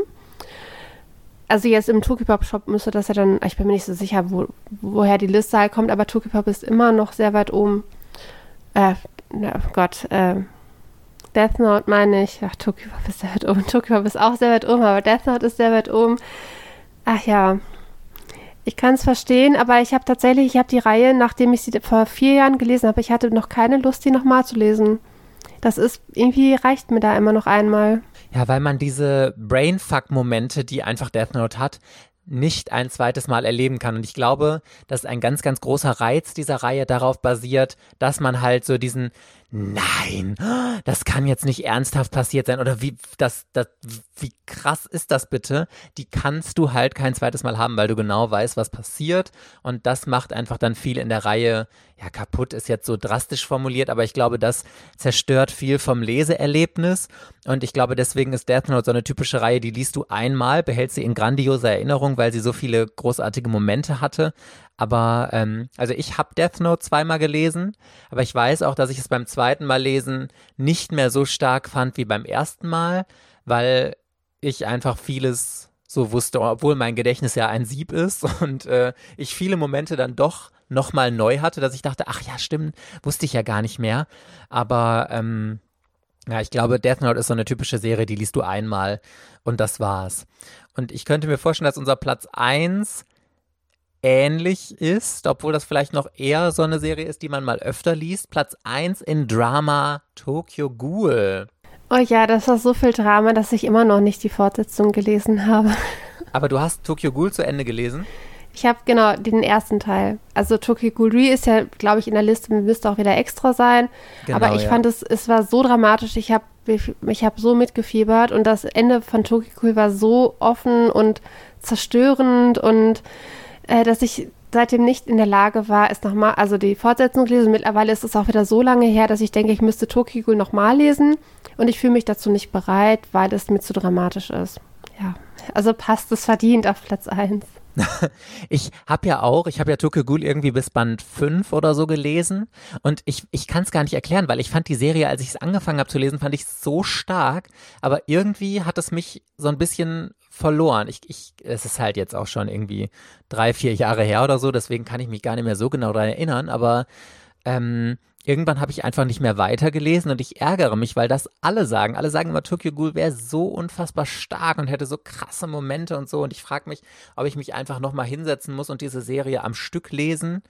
Also jetzt im Tokyopop-Shop müsste das ja dann, ich bin mir nicht so sicher, wo, woher die Liste halt kommt, aber Tokyopop ist immer noch sehr weit oben. Äh, oh Gott, äh, Death Note meine ich. Ach, Tokyopop ist sehr weit oben. Tokyopop ist auch sehr weit oben, aber Death Note ist sehr weit oben. Ach ja, ich kann es verstehen, aber ich habe tatsächlich, ich habe die Reihe, nachdem ich sie vor vier Jahren gelesen habe, ich hatte noch keine Lust, die nochmal zu lesen. Das ist, irgendwie reicht mir da immer noch einmal. Ja, weil man diese Brainfuck-Momente, die einfach Death Note hat, nicht ein zweites Mal erleben kann. Und ich glaube, dass ein ganz, ganz großer Reiz dieser Reihe darauf basiert, dass man halt so diesen, nein, das kann jetzt nicht ernsthaft passiert sein oder wie, das, das, wie krass ist das bitte? Die kannst du halt kein zweites Mal haben, weil du genau weißt, was passiert und das macht einfach dann viel in der Reihe, ja, kaputt ist jetzt so drastisch formuliert, aber ich glaube, das zerstört viel vom Leseerlebnis. Und ich glaube, deswegen ist Death Note so eine typische Reihe, die liest du einmal, behältst sie in grandioser Erinnerung, weil sie so viele großartige Momente hatte, aber ähm, also ich habe Death Note zweimal gelesen, aber ich weiß auch, dass ich es beim zweiten Mal lesen nicht mehr so stark fand wie beim ersten Mal, weil ich einfach vieles so wusste, obwohl mein Gedächtnis ja ein Sieb ist. Und äh, ich viele Momente dann doch nochmal neu hatte, dass ich dachte, ach ja, stimmt, wusste ich ja gar nicht mehr. Aber ähm, Ja, ich glaube, Death Note ist so eine typische Serie, die liest du einmal und das war's. Und ich könnte mir vorstellen, dass unser Platz 1 ähnlich ist, obwohl das vielleicht noch eher so eine Serie ist, die man mal öfter liest. Platz 1 in Drama Tokyo Ghoul. Oh ja, das war so viel Drama, dass ich immer noch nicht die Fortsetzung gelesen habe. Aber du hast Tokyo Ghoul zu Ende gelesen? Ich habe genau den ersten Teil. Also Re ist ja, glaube ich, in der Liste, müsste auch wieder extra sein. Genau, Aber ich ja. fand es, es war so dramatisch. Ich habe ich hab so mitgefiebert und das Ende von Tokyo Ghoul war so offen und zerstörend und äh, dass ich seitdem nicht in der Lage war, es nochmal, also die Fortsetzung zu lesen. Mittlerweile ist es auch wieder so lange her, dass ich denke, ich müsste Ghoul nochmal lesen und ich fühle mich dazu nicht bereit, weil es mir zu dramatisch ist. Ja, also passt es verdient auf Platz 1. ich habe ja auch, ich habe ja Tokyo irgendwie bis Band 5 oder so gelesen. Und ich, ich kann es gar nicht erklären, weil ich fand die Serie, als ich es angefangen habe zu lesen, fand ich so stark, aber irgendwie hat es mich so ein bisschen verloren. Ich, ich, es ist halt jetzt auch schon irgendwie drei, vier Jahre her oder so, deswegen kann ich mich gar nicht mehr so genau daran erinnern, aber ähm, irgendwann habe ich einfach nicht mehr weitergelesen und ich ärgere mich, weil das alle sagen. Alle sagen immer, Tokyo Ghoul wäre so unfassbar stark und hätte so krasse Momente und so. Und ich frage mich, ob ich mich einfach nochmal hinsetzen muss und diese Serie am Stück lesen.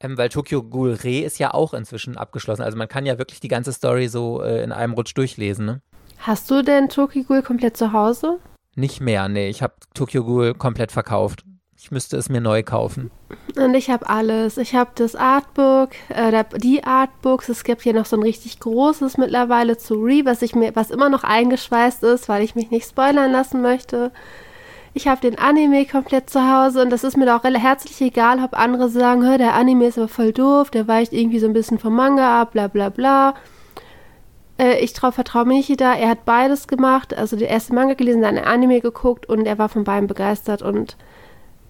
Ähm, weil Tokyo Ghoul Re ist ja auch inzwischen abgeschlossen. Also man kann ja wirklich die ganze Story so äh, in einem Rutsch durchlesen. Ne? Hast du denn Tokyo Ghoul komplett zu Hause? Nicht mehr, nee. Ich habe Tokyo Ghoul komplett verkauft. Ich müsste es mir neu kaufen. Und ich habe alles. Ich habe das Artbook, äh, die Artbooks. Es gibt hier noch so ein richtig großes mittlerweile zu Re, was ich mir, was immer noch eingeschweißt ist, weil ich mich nicht spoilern lassen möchte. Ich habe den Anime komplett zu Hause und das ist mir auch herzlich egal, ob andere sagen, der Anime ist aber voll doof, der weicht irgendwie so ein bisschen vom Manga ab, bla bla bla. Äh, ich vertraue da. Er hat beides gemacht, also den ersten Manga gelesen, dann Anime geguckt und er war von beiden begeistert und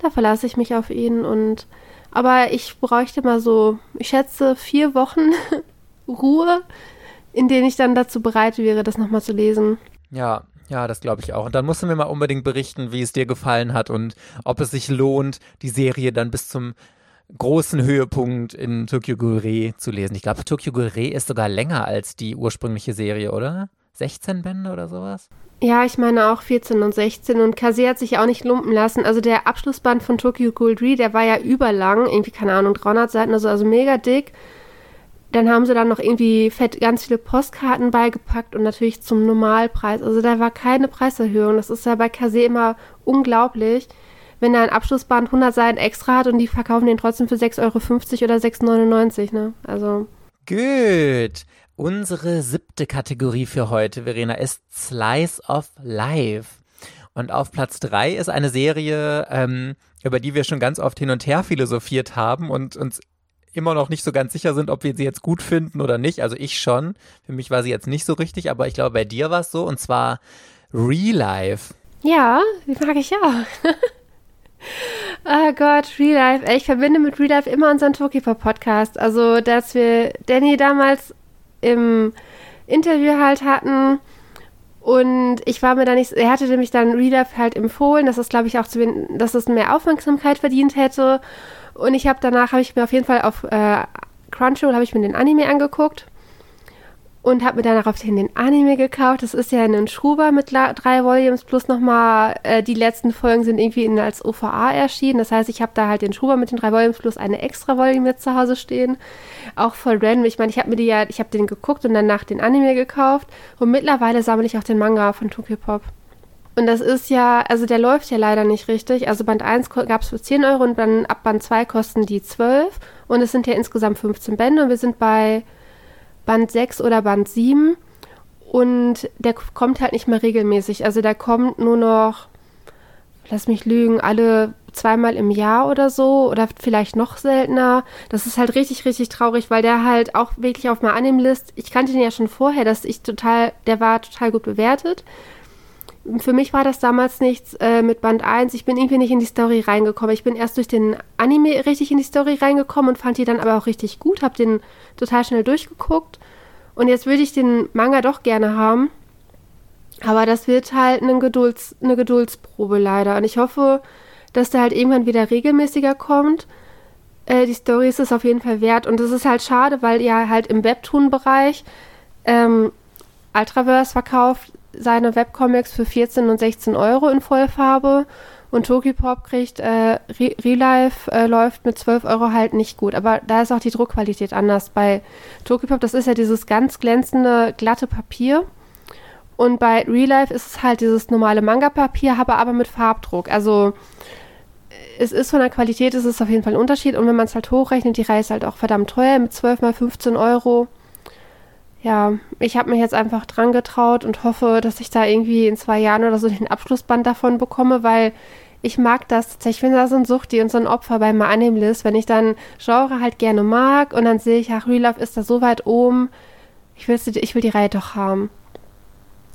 da verlasse ich mich auf ihn und aber ich bräuchte mal so, ich schätze, vier Wochen Ruhe, in denen ich dann dazu bereit wäre, das nochmal zu lesen. Ja, ja, das glaube ich auch. Und dann musst du mir mal unbedingt berichten, wie es dir gefallen hat und ob es sich lohnt, die Serie dann bis zum großen Höhepunkt in Tokyo Ghoul zu lesen. Ich glaube, Tokyo Ghoul ist sogar länger als die ursprüngliche Serie, oder? 16 Bände oder sowas? Ja, ich meine auch 14 und 16 und Kase hat sich auch nicht lumpen lassen. Also der Abschlussband von Tokyo Ghoul der war ja überlang, irgendwie, keine Ahnung, 300 Seiten, also, also mega dick. Dann haben sie dann noch irgendwie fett ganz viele Postkarten beigepackt und natürlich zum Normalpreis. Also da war keine Preiserhöhung. Das ist ja bei Kase immer unglaublich, wenn da ein Abschlussband 100 Seiten extra hat und die verkaufen den trotzdem für 6,50 Euro oder 6,99 Euro, ne? Also. Gut. Unsere siebte Kategorie für heute, Verena, ist Slice of Life. Und auf Platz drei ist eine Serie, ähm, über die wir schon ganz oft hin und her philosophiert haben und uns immer noch nicht so ganz sicher sind, ob wir sie jetzt gut finden oder nicht. Also ich schon. Für mich war sie jetzt nicht so richtig, aber ich glaube, bei dir war es so. Und zwar Real Life. Ja, die mag ich auch. oh Gott, Real Life. Ich verbinde mit Real Life immer unseren Tokipo Podcast. Also, dass wir Danny damals im Interview halt hatten. Und ich war mir da nicht, er hatte nämlich dann Reader halt empfohlen, dass es, glaube ich, auch zu, dass es mehr Aufmerksamkeit verdient hätte. Und ich habe danach, habe ich mir auf jeden Fall auf äh, Crunchyroll, habe ich mir den Anime angeguckt und habe mir dann daraufhin den Anime gekauft. Das ist ja ein Schuber mit drei Volumes plus nochmal äh, die letzten Folgen sind irgendwie in, als OVA erschienen. Das heißt, ich habe da halt den Schuber mit den drei Volumes plus eine extra Volume mit zu Hause stehen. Auch voll random. Ich meine, ich habe mir die ja, ich habe den geguckt und danach den Anime gekauft und mittlerweile sammle ich auch den Manga von Tokyo Pop. Und das ist ja, also der läuft ja leider nicht richtig. Also Band 1 gab es für 10 Euro und dann ab Band 2 kosten die 12. Und es sind ja insgesamt 15 Bände und wir sind bei Band 6 oder Band 7 und der kommt halt nicht mehr regelmäßig. Also der kommt nur noch, lass mich lügen, alle zweimal im Jahr oder so oder vielleicht noch seltener. Das ist halt richtig, richtig traurig, weil der halt auch wirklich auf meiner Anime-List, ich kannte den ja schon vorher, dass ich total, der war total gut bewertet. Für mich war das damals nichts äh, mit Band 1. Ich bin irgendwie nicht in die Story reingekommen. Ich bin erst durch den Anime richtig in die Story reingekommen und fand die dann aber auch richtig gut. Hab den total schnell durchgeguckt. Und jetzt würde ich den Manga doch gerne haben. Aber das wird halt eine, Gedulds, eine Geduldsprobe leider. Und ich hoffe, dass der halt irgendwann wieder regelmäßiger kommt. Äh, die Story ist es auf jeden Fall wert. Und es ist halt schade, weil ja halt im Webtoon-Bereich ähm, Ultraverse verkauft seine Webcomics für 14 und 16 Euro in Vollfarbe und Tokipop kriegt, äh, Life äh, läuft mit 12 Euro halt nicht gut. Aber da ist auch die Druckqualität anders. Bei Tokipop, das ist ja dieses ganz glänzende, glatte Papier. Und bei Real Life ist es halt dieses normale Manga-Papier, aber, aber mit Farbdruck. Also es ist von der Qualität, es ist auf jeden Fall ein Unterschied. Und wenn man es halt hochrechnet, die Reihe ist halt auch verdammt teuer mit 12 mal 15 Euro. Ja, ich habe mich jetzt einfach dran getraut und hoffe, dass ich da irgendwie in zwei Jahren oder so den Abschlussband davon bekomme, weil ich mag das tatsächlich. Ich bin da so ein Suchti und so ein Opfer bei My Anime List, wenn ich dann Genre halt gerne mag und dann sehe ich, ach, Real Love ist da so weit oben. Ich ich will die Reihe doch haben.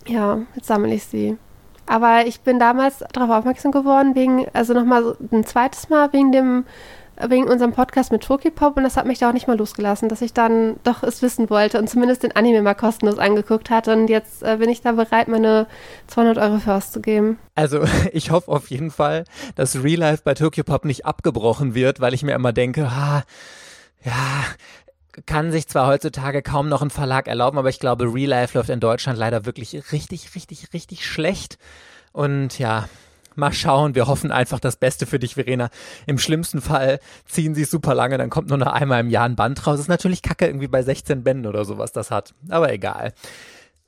Ja, jetzt sammle ich sie. Aber ich bin damals darauf aufmerksam geworden, wegen, also nochmal ein zweites Mal wegen dem wegen unserem Podcast mit Tokipop und das hat mich da auch nicht mal losgelassen, dass ich dann doch es wissen wollte und zumindest den Anime mal kostenlos angeguckt hatte und jetzt äh, bin ich da bereit, meine 200 Euro für auszugeben. Also ich hoffe auf jeden Fall, dass Real Life bei Tokyopop nicht abgebrochen wird, weil ich mir immer denke, ah, ja, kann sich zwar heutzutage kaum noch ein Verlag erlauben, aber ich glaube, Real Life läuft in Deutschland leider wirklich richtig, richtig, richtig schlecht. Und ja, Mal schauen, wir hoffen einfach das Beste für dich, Verena. Im schlimmsten Fall ziehen sie super lange, dann kommt nur noch einmal im Jahr ein Band raus. Das ist natürlich kacke irgendwie bei 16 Bänden oder sowas das hat. Aber egal.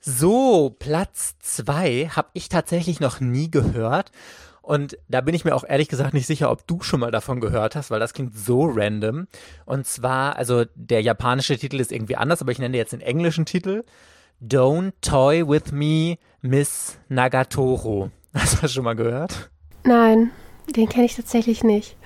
So, Platz zwei habe ich tatsächlich noch nie gehört. Und da bin ich mir auch ehrlich gesagt nicht sicher, ob du schon mal davon gehört hast, weil das klingt so random. Und zwar, also der japanische Titel ist irgendwie anders, aber ich nenne jetzt den englischen Titel. Don't Toy with Me, Miss Nagatoro. Hast du das schon mal gehört? Nein, den kenne ich tatsächlich nicht.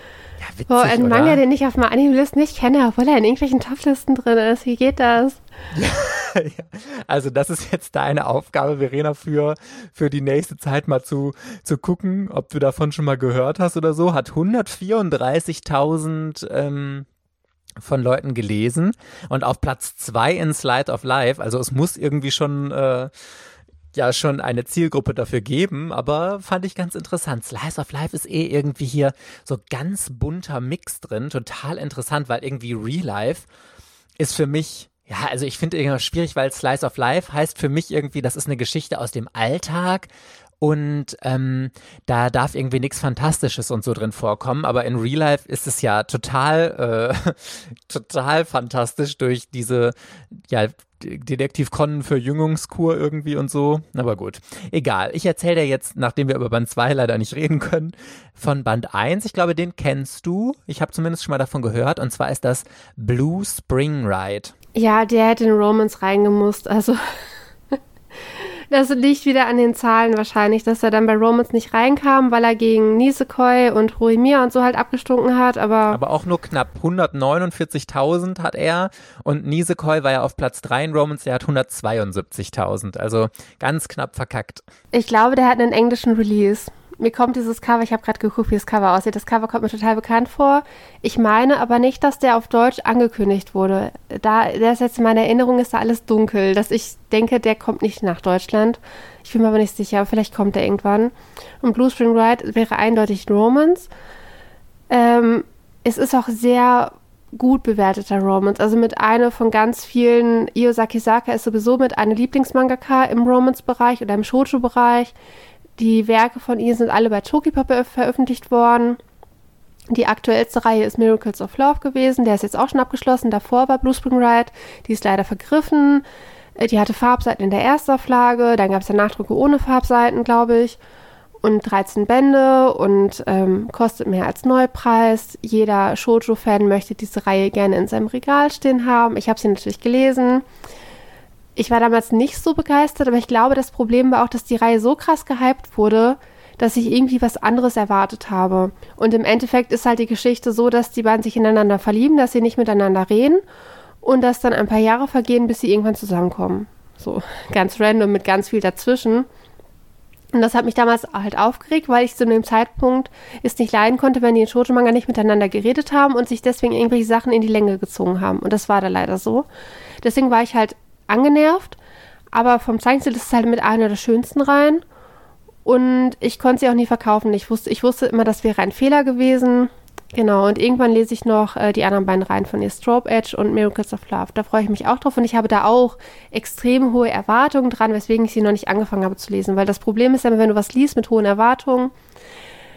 Ja, witzig, Boah, ein oder? Manga, den ich auf meiner Anime-List nicht kenne, obwohl er in irgendwelchen Toplisten drin ist. Wie geht das? ja, also das ist jetzt deine Aufgabe, Verena, für, für die nächste Zeit mal zu, zu gucken, ob du davon schon mal gehört hast oder so. Hat 134.000 ähm, von Leuten gelesen und auf Platz zwei in Slide of Life. Also es muss irgendwie schon äh, ja schon eine Zielgruppe dafür geben, aber fand ich ganz interessant. Slice of Life ist eh irgendwie hier so ganz bunter Mix drin, total interessant, weil irgendwie Real Life ist für mich ja, also ich finde irgendwie schwierig, weil Slice of Life heißt für mich irgendwie, das ist eine Geschichte aus dem Alltag und ähm, da darf irgendwie nichts Fantastisches und so drin vorkommen, aber in Real Life ist es ja total, äh, total fantastisch durch diese, ja, Detektiv Conan Verjüngungskur irgendwie und so. Aber gut, egal. Ich erzähle dir jetzt, nachdem wir über Band 2 leider nicht reden können, von Band 1. Ich glaube, den kennst du. Ich habe zumindest schon mal davon gehört. Und zwar ist das Blue Spring Ride. Ja, der hätte in Romans reingemusst. Also Das liegt wieder an den Zahlen wahrscheinlich, dass er dann bei Romans nicht reinkam, weil er gegen Nisekoi und Ruimir und so halt abgestunken hat, aber. Aber auch nur knapp 149.000 hat er und Nisekoi war ja auf Platz 3 in Romans, der hat 172.000. Also ganz knapp verkackt. Ich glaube, der hat einen englischen Release mir kommt dieses Cover, ich habe gerade geguckt, wie das Cover aussieht. Das Cover kommt mir total bekannt vor. Ich meine aber nicht, dass der auf Deutsch angekündigt wurde. Da, der ist jetzt in meiner Erinnerung, ist da alles dunkel, dass ich denke, der kommt nicht nach Deutschland. Ich bin mir aber nicht sicher, vielleicht kommt er irgendwann. Und Blue Spring Ride wäre eindeutig Romans. Ähm, es ist auch sehr gut bewerteter Romance. Also mit einer von ganz vielen, Io Sakisaka ist sowieso mit einer Lieblingsmangaka im Romance-Bereich oder im Shoujo-Bereich. Die Werke von ihr sind alle bei Tokipop veröffentlicht worden. Die aktuellste Reihe ist Miracles of Love gewesen. Der ist jetzt auch schon abgeschlossen. Davor war Blue Spring Ride. Die ist leider vergriffen. Äh, die hatte Farbseiten in der Erstauflage. Dann gab es ja Nachdrucke ohne Farbseiten, glaube ich. Und 13 Bände und ähm, kostet mehr als Neupreis. Jeder Shoujo-Fan möchte diese Reihe gerne in seinem Regal stehen haben. Ich habe sie natürlich gelesen ich war damals nicht so begeistert, aber ich glaube, das Problem war auch, dass die Reihe so krass gehypt wurde, dass ich irgendwie was anderes erwartet habe. Und im Endeffekt ist halt die Geschichte so, dass die beiden sich ineinander verlieben, dass sie nicht miteinander reden und dass dann ein paar Jahre vergehen, bis sie irgendwann zusammenkommen. So ganz random mit ganz viel dazwischen. Und das hat mich damals halt aufgeregt, weil ich zu dem Zeitpunkt es nicht leiden konnte, wenn die in Shoujo-Manga nicht miteinander geredet haben und sich deswegen irgendwelche Sachen in die Länge gezogen haben. Und das war da leider so. Deswegen war ich halt angenervt, aber vom Zeichenstil ist es halt mit einer der schönsten Reihen. Und ich konnte sie auch nie verkaufen. Ich wusste, ich wusste immer, das wäre ein Fehler gewesen. Genau, und irgendwann lese ich noch äh, die anderen beiden Reihen von ihr, Strobe Edge und Miracles of Love. Da freue ich mich auch drauf und ich habe da auch extrem hohe Erwartungen dran, weswegen ich sie noch nicht angefangen habe zu lesen. Weil das Problem ist ja, wenn du was liest mit hohen Erwartungen,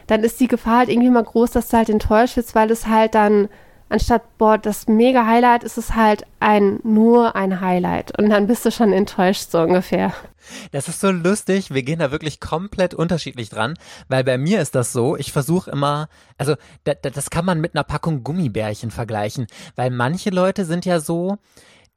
dann ist die Gefahr halt irgendwie mal groß, dass du halt enttäuscht wirst, weil es halt dann anstatt, boah, das mega Highlight ist es halt ein, nur ein Highlight. Und dann bist du schon enttäuscht, so ungefähr. Das ist so lustig. Wir gehen da wirklich komplett unterschiedlich dran, weil bei mir ist das so, ich versuche immer, also da, da, das kann man mit einer Packung Gummibärchen vergleichen, weil manche Leute sind ja so,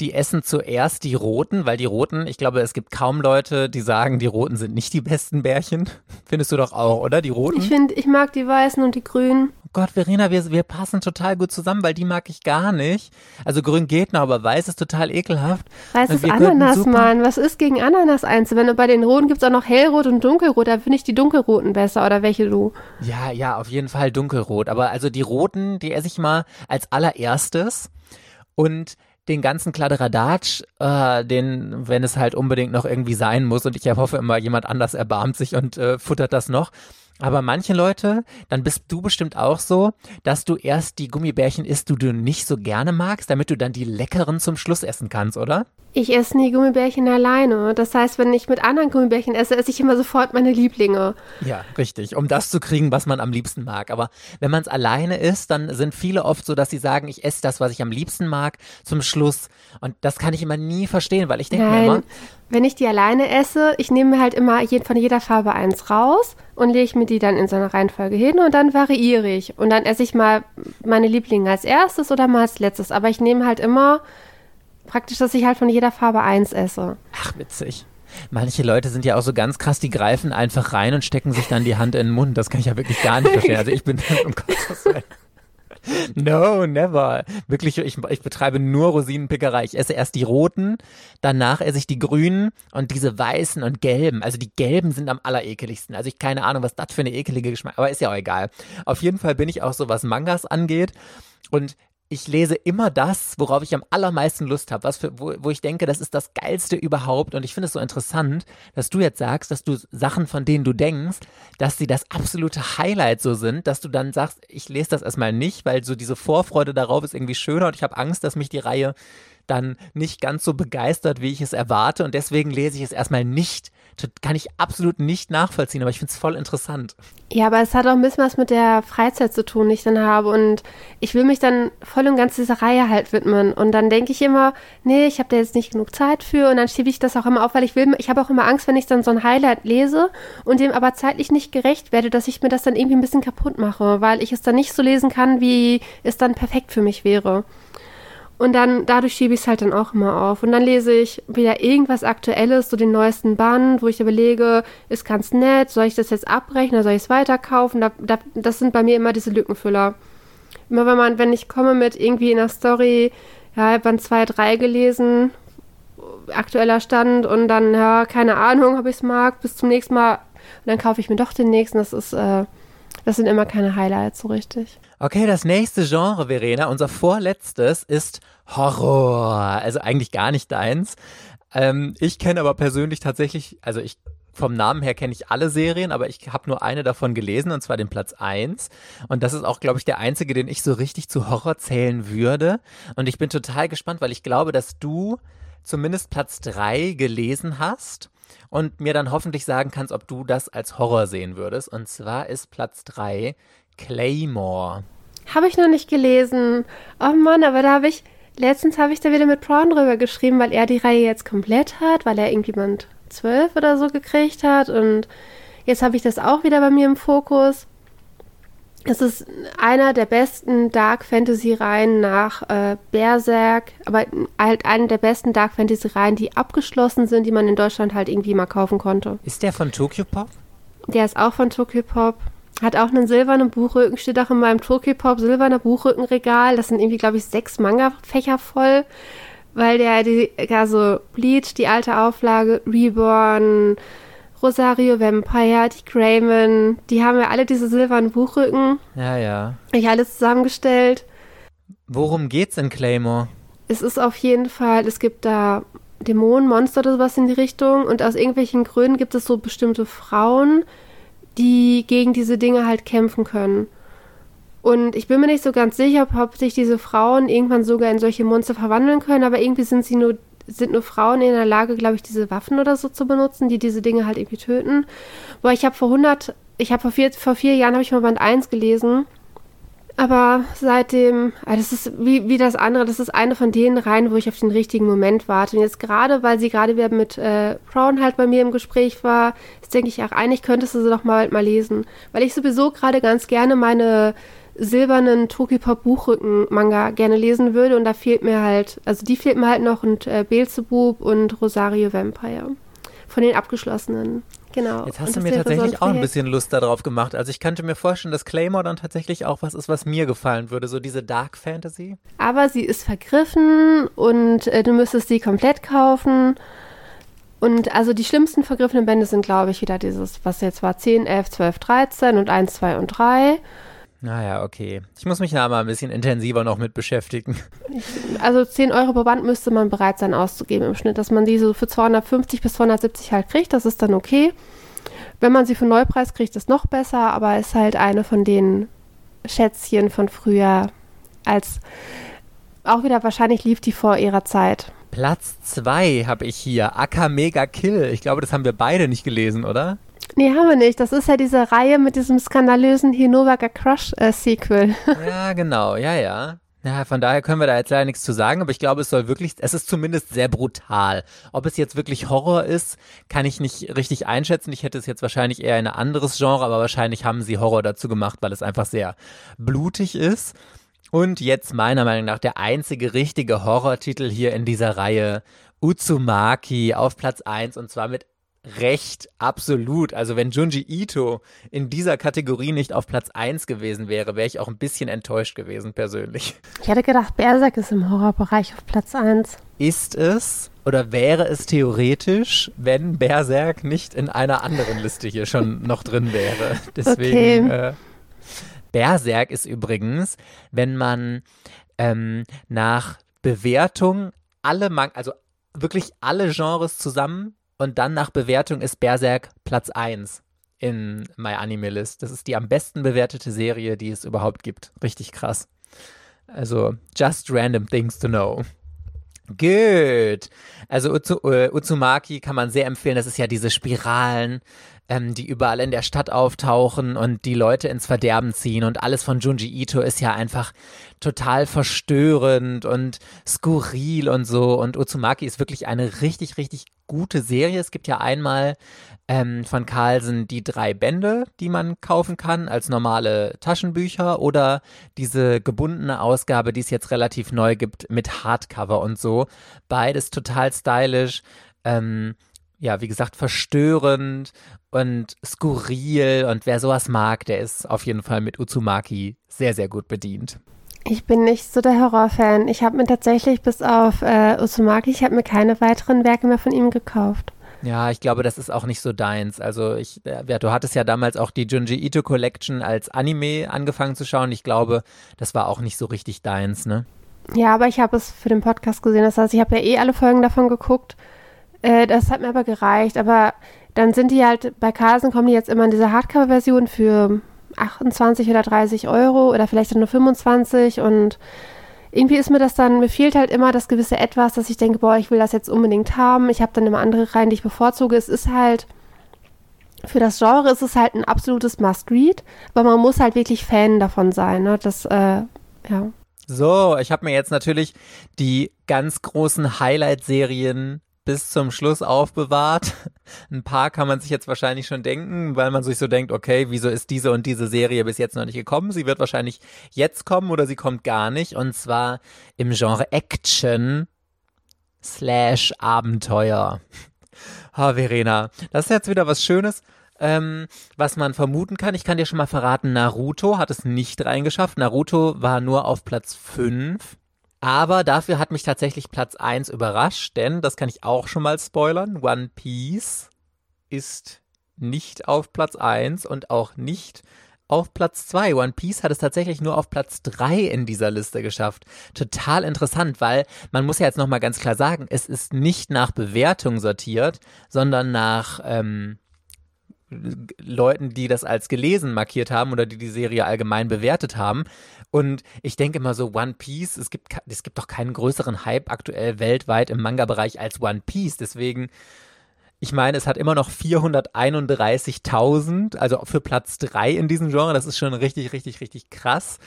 die essen zuerst die roten, weil die roten, ich glaube, es gibt kaum Leute, die sagen, die roten sind nicht die besten Bärchen. Findest du doch auch, oder? Die roten? Ich finde, ich mag die weißen und die grünen. Oh Gott, Verena, wir, wir passen total gut zusammen, weil die mag ich gar nicht. Also grün geht noch, aber weiß ist total ekelhaft. Weiß ist Ananas, Mann. Was ist gegen Ananas eins? Wenn du bei den roten gibt es auch noch hellrot und dunkelrot, da finde ich die dunkelroten besser oder welche du? Ja, ja, auf jeden Fall dunkelrot. Aber also die roten, die esse ich mal als allererstes. Und den ganzen Kladderadatsch, äh, den, wenn es halt unbedingt noch irgendwie sein muss und ich hoffe immer, jemand anders erbarmt sich und äh, futtert das noch. Aber manche Leute, dann bist du bestimmt auch so, dass du erst die Gummibärchen isst, die du nicht so gerne magst, damit du dann die leckeren zum Schluss essen kannst, oder? Ich esse nie Gummibärchen alleine. Das heißt, wenn ich mit anderen Gummibärchen esse, esse ich immer sofort meine Lieblinge. Ja, richtig, um das zu kriegen, was man am liebsten mag. Aber wenn man es alleine isst, dann sind viele oft so, dass sie sagen, ich esse das, was ich am liebsten mag, zum Schluss. Und das kann ich immer nie verstehen, weil ich denke mir immer. Wenn ich die alleine esse, ich nehme mir halt immer von jeder Farbe eins raus und lege mir die dann in so einer Reihenfolge hin und dann variiere ich. Und dann esse ich mal meine Lieblinge als erstes oder mal als letztes. Aber ich nehme halt immer praktisch, dass ich halt von jeder Farbe eins esse. Ach, witzig. Manche Leute sind ja auch so ganz krass, die greifen einfach rein und stecken sich dann die Hand in den Mund. Das kann ich ja wirklich gar nicht verstehen. Also ich bin, um Gottes Willen. No, never. Wirklich, ich, ich betreibe nur Rosinenpickerei. Ich esse erst die roten, danach esse ich die grünen und diese weißen und gelben. Also die gelben sind am allerekeligsten. Also ich keine Ahnung, was das für eine ekelige Geschmack, aber ist ja auch egal. Auf jeden Fall bin ich auch so, was Mangas angeht. Und ich lese immer das, worauf ich am allermeisten Lust habe, was für, wo, wo ich denke, das ist das Geilste überhaupt. Und ich finde es so interessant, dass du jetzt sagst, dass du Sachen, von denen du denkst, dass sie das absolute Highlight so sind, dass du dann sagst, ich lese das erstmal nicht, weil so diese Vorfreude darauf ist irgendwie schöner und ich habe Angst, dass mich die Reihe dann nicht ganz so begeistert, wie ich es erwarte. Und deswegen lese ich es erstmal nicht. Kann ich absolut nicht nachvollziehen, aber ich finde es voll interessant. Ja, aber es hat auch ein bisschen was mit der Freizeit zu tun, die ich dann habe. Und ich will mich dann voll und ganz dieser Reihe halt widmen. Und dann denke ich immer, nee, ich habe da jetzt nicht genug Zeit für. Und dann schiebe ich das auch immer auf, weil ich will, ich habe auch immer Angst, wenn ich dann so ein Highlight lese und dem aber zeitlich nicht gerecht werde, dass ich mir das dann irgendwie ein bisschen kaputt mache, weil ich es dann nicht so lesen kann, wie es dann perfekt für mich wäre. Und dann, dadurch schiebe ich es halt dann auch immer auf. Und dann lese ich wieder irgendwas Aktuelles, so den neuesten Band, wo ich überlege, ist ganz nett, soll ich das jetzt abbrechen oder soll ich es weiterkaufen? Da, da, das sind bei mir immer diese Lückenfüller. Immer wenn man, wenn ich komme mit irgendwie in der Story, ja, Band 2, 3 gelesen, aktueller Stand und dann, ja, keine Ahnung, ob ich es mag, bis zum nächsten Mal. Und dann kaufe ich mir doch den nächsten. Das ist, äh, das sind immer keine Highlights so richtig. Okay, das nächste Genre, Verena, unser vorletztes ist Horror. Also eigentlich gar nicht deins. Ähm, ich kenne aber persönlich tatsächlich, also ich vom Namen her kenne ich alle Serien, aber ich habe nur eine davon gelesen, und zwar den Platz 1. Und das ist auch, glaube ich, der einzige, den ich so richtig zu Horror zählen würde. Und ich bin total gespannt, weil ich glaube, dass du zumindest Platz 3 gelesen hast und mir dann hoffentlich sagen kannst, ob du das als Horror sehen würdest. Und zwar ist Platz 3 Claymore. Habe ich noch nicht gelesen. Oh Mann, aber da habe ich, letztens habe ich da wieder mit Prawn drüber geschrieben, weil er die Reihe jetzt komplett hat, weil er irgendwie Band 12 oder so gekriegt hat und jetzt habe ich das auch wieder bei mir im Fokus. Es ist einer der besten Dark Fantasy Reihen nach äh, Berserk, aber halt eine der besten Dark Fantasy Reihen, die abgeschlossen sind, die man in Deutschland halt irgendwie mal kaufen konnte. Ist der von Tokyo Pop? Der ist auch von Tokyo Pop. Hat auch einen silbernen Buchrücken, steht auch in meinem Tokyo-Pop silberner Buchrückenregal. Das sind irgendwie, glaube ich, sechs Manga-Fächer voll, weil der, die, also Bleach, die alte Auflage, Reborn, Rosario Vampire, die Grayman, die haben ja alle diese silbernen Buchrücken. Ja, ja. Ich alles zusammengestellt. Worum geht's in Claymore? Es ist auf jeden Fall, es gibt da Dämonen, Monster oder sowas in die Richtung und aus irgendwelchen Gründen gibt es so bestimmte Frauen, die gegen diese Dinge halt kämpfen können. Und ich bin mir nicht so ganz sicher, ob sich diese Frauen irgendwann sogar in solche Monster verwandeln können, aber irgendwie sind sie nur sind nur Frauen in der Lage, glaube ich, diese Waffen oder so zu benutzen, die diese Dinge halt irgendwie töten. Boah, ich habe vor 100, ich habe vor vier, vor vier Jahren habe ich mal Band 1 gelesen aber seitdem, ah, das ist wie, wie das andere, das ist eine von den Reihen, wo ich auf den richtigen Moment warte. Und jetzt gerade, weil sie gerade wieder mit äh, Brown halt bei mir im Gespräch war, jetzt denke ich, ach, eigentlich könntest du sie doch mal, mal lesen. Weil ich sowieso gerade ganz gerne meine silbernen Tokipop-Buchrücken-Manga gerne lesen würde. Und da fehlt mir halt, also die fehlt mir halt noch und äh, Beelzebub und Rosario Vampire. Von den abgeschlossenen. Genau. Jetzt hast du mir tatsächlich auch ein bisschen Lust darauf gemacht. Also ich könnte mir vorstellen, dass Claymore dann tatsächlich auch was ist, was mir gefallen würde, so diese Dark Fantasy. Aber sie ist vergriffen und äh, du müsstest sie komplett kaufen. Und also die schlimmsten vergriffenen Bände sind, glaube ich, wieder dieses, was jetzt war, 10, 11, 12, 13 und 1, 2 und 3. Naja, okay. Ich muss mich da mal ein bisschen intensiver noch mit beschäftigen. Also 10 Euro pro Band müsste man bereit sein auszugeben im Schnitt, dass man die so für 250 bis 270 halt kriegt, das ist dann okay. Wenn man sie für Neupreis kriegt, ist noch besser, aber ist halt eine von den Schätzchen von früher, als auch wieder wahrscheinlich lief die vor ihrer Zeit. Platz 2 habe ich hier, Aka Mega Kill. Ich glaube, das haben wir beide nicht gelesen, oder? Nee, haben wir nicht. Das ist ja diese Reihe mit diesem skandalösen Hinovaga Crush äh, Sequel. ja, genau. Ja, ja. Ja, von daher können wir da jetzt leider nichts zu sagen, aber ich glaube, es soll wirklich, es ist zumindest sehr brutal. Ob es jetzt wirklich Horror ist, kann ich nicht richtig einschätzen. Ich hätte es jetzt wahrscheinlich eher in ein anderes Genre, aber wahrscheinlich haben sie Horror dazu gemacht, weil es einfach sehr blutig ist. Und jetzt meiner Meinung nach der einzige richtige Horrortitel hier in dieser Reihe, Uzumaki auf Platz 1 und zwar mit recht absolut. Also wenn Junji Ito in dieser Kategorie nicht auf Platz 1 gewesen wäre, wäre ich auch ein bisschen enttäuscht gewesen persönlich. Ich hätte gedacht, Berserk ist im Horrorbereich auf Platz 1. Ist es oder wäre es theoretisch, wenn Berserk nicht in einer anderen Liste hier schon noch drin wäre? Deswegen okay. äh, Berserk ist übrigens, wenn man ähm, nach Bewertung alle, Man also wirklich alle Genres zusammen und dann nach Bewertung ist Berserk Platz 1 in My Anime List. Das ist die am besten bewertete Serie, die es überhaupt gibt. Richtig krass. Also, just random things to know. Good. Also Uzu, uh, Uzumaki kann man sehr empfehlen. Das ist ja diese Spiralen, ähm, die überall in der Stadt auftauchen und die Leute ins Verderben ziehen. Und alles von Junji Ito ist ja einfach total verstörend und skurril und so. Und Uzumaki ist wirklich eine richtig, richtig gute Serie. Es gibt ja einmal ähm, von Carlsen die drei Bände, die man kaufen kann als normale Taschenbücher oder diese gebundene Ausgabe, die es jetzt relativ neu gibt mit Hardcover und so. Beides total stylisch. Ähm, ja, wie gesagt, verstörend und skurril. Und wer sowas mag, der ist auf jeden Fall mit Uzumaki sehr, sehr gut bedient. Ich bin nicht so der Horrorfan. Ich habe mir tatsächlich bis auf äh, Uzumaki, ich habe mir keine weiteren Werke mehr von ihm gekauft. Ja, ich glaube, das ist auch nicht so deins. Also ich, äh, ja, du hattest ja damals auch die Junji Ito Collection als Anime angefangen zu schauen. Ich glaube, das war auch nicht so richtig deins, ne? Ja, aber ich habe es für den Podcast gesehen. Das heißt, ich habe ja eh alle Folgen davon geguckt. Äh, das hat mir aber gereicht. Aber dann sind die halt, bei Carlsen kommen die jetzt immer in diese Hardcover-Version für 28 oder 30 Euro oder vielleicht nur 25 und irgendwie ist mir das dann, mir fehlt halt immer das gewisse Etwas, dass ich denke, boah, ich will das jetzt unbedingt haben. Ich habe dann immer andere Reihen, die ich bevorzuge. Es ist halt, für das Genre ist es halt ein absolutes Must-Read, aber man muss halt wirklich Fan davon sein. Ne? Das, äh, ja. So, ich habe mir jetzt natürlich die ganz großen Highlight-Serien bis zum Schluss aufbewahrt. Ein paar kann man sich jetzt wahrscheinlich schon denken, weil man sich so denkt, okay, wieso ist diese und diese Serie bis jetzt noch nicht gekommen? Sie wird wahrscheinlich jetzt kommen oder sie kommt gar nicht. Und zwar im Genre Action slash Abenteuer. Ha, oh, Verena, das ist jetzt wieder was Schönes. Ähm, was man vermuten kann. Ich kann dir schon mal verraten, Naruto hat es nicht reingeschafft. Naruto war nur auf Platz 5. Aber dafür hat mich tatsächlich Platz 1 überrascht, denn das kann ich auch schon mal spoilern. One Piece ist nicht auf Platz 1 und auch nicht auf Platz 2. One Piece hat es tatsächlich nur auf Platz 3 in dieser Liste geschafft. Total interessant, weil man muss ja jetzt nochmal ganz klar sagen, es ist nicht nach Bewertung sortiert, sondern nach ähm, Leuten, die das als gelesen markiert haben oder die die Serie allgemein bewertet haben. Und ich denke immer so, One Piece, es gibt, es gibt doch keinen größeren Hype aktuell weltweit im Manga-Bereich als One Piece. Deswegen ich meine, es hat immer noch 431.000, also für Platz 3 in diesem Genre. Das ist schon richtig, richtig, richtig krass.